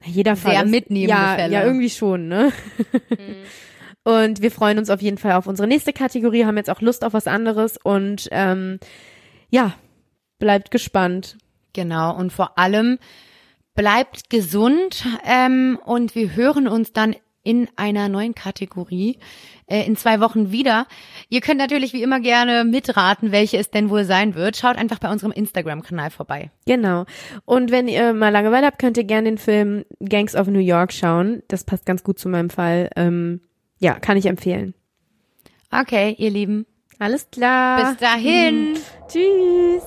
jeder Fall Sehr ist, mitnehmende ja, Fälle. Ja, irgendwie schon, ne? Und wir freuen uns auf jeden Fall auf unsere nächste Kategorie, haben jetzt auch Lust auf was anderes und ähm, ja, bleibt gespannt. Genau, und vor allem bleibt gesund ähm, und wir hören uns dann in einer neuen Kategorie äh, in zwei Wochen wieder. Ihr könnt natürlich wie immer gerne mitraten, welche es denn wohl sein wird. Schaut einfach bei unserem Instagram-Kanal vorbei. Genau. Und wenn ihr mal Langeweile habt, könnt ihr gerne den Film Gangs of New York schauen. Das passt ganz gut zu meinem Fall. Ähm, ja, kann ich empfehlen. Okay, ihr Lieben. Alles klar. Bis dahin. Tschüss.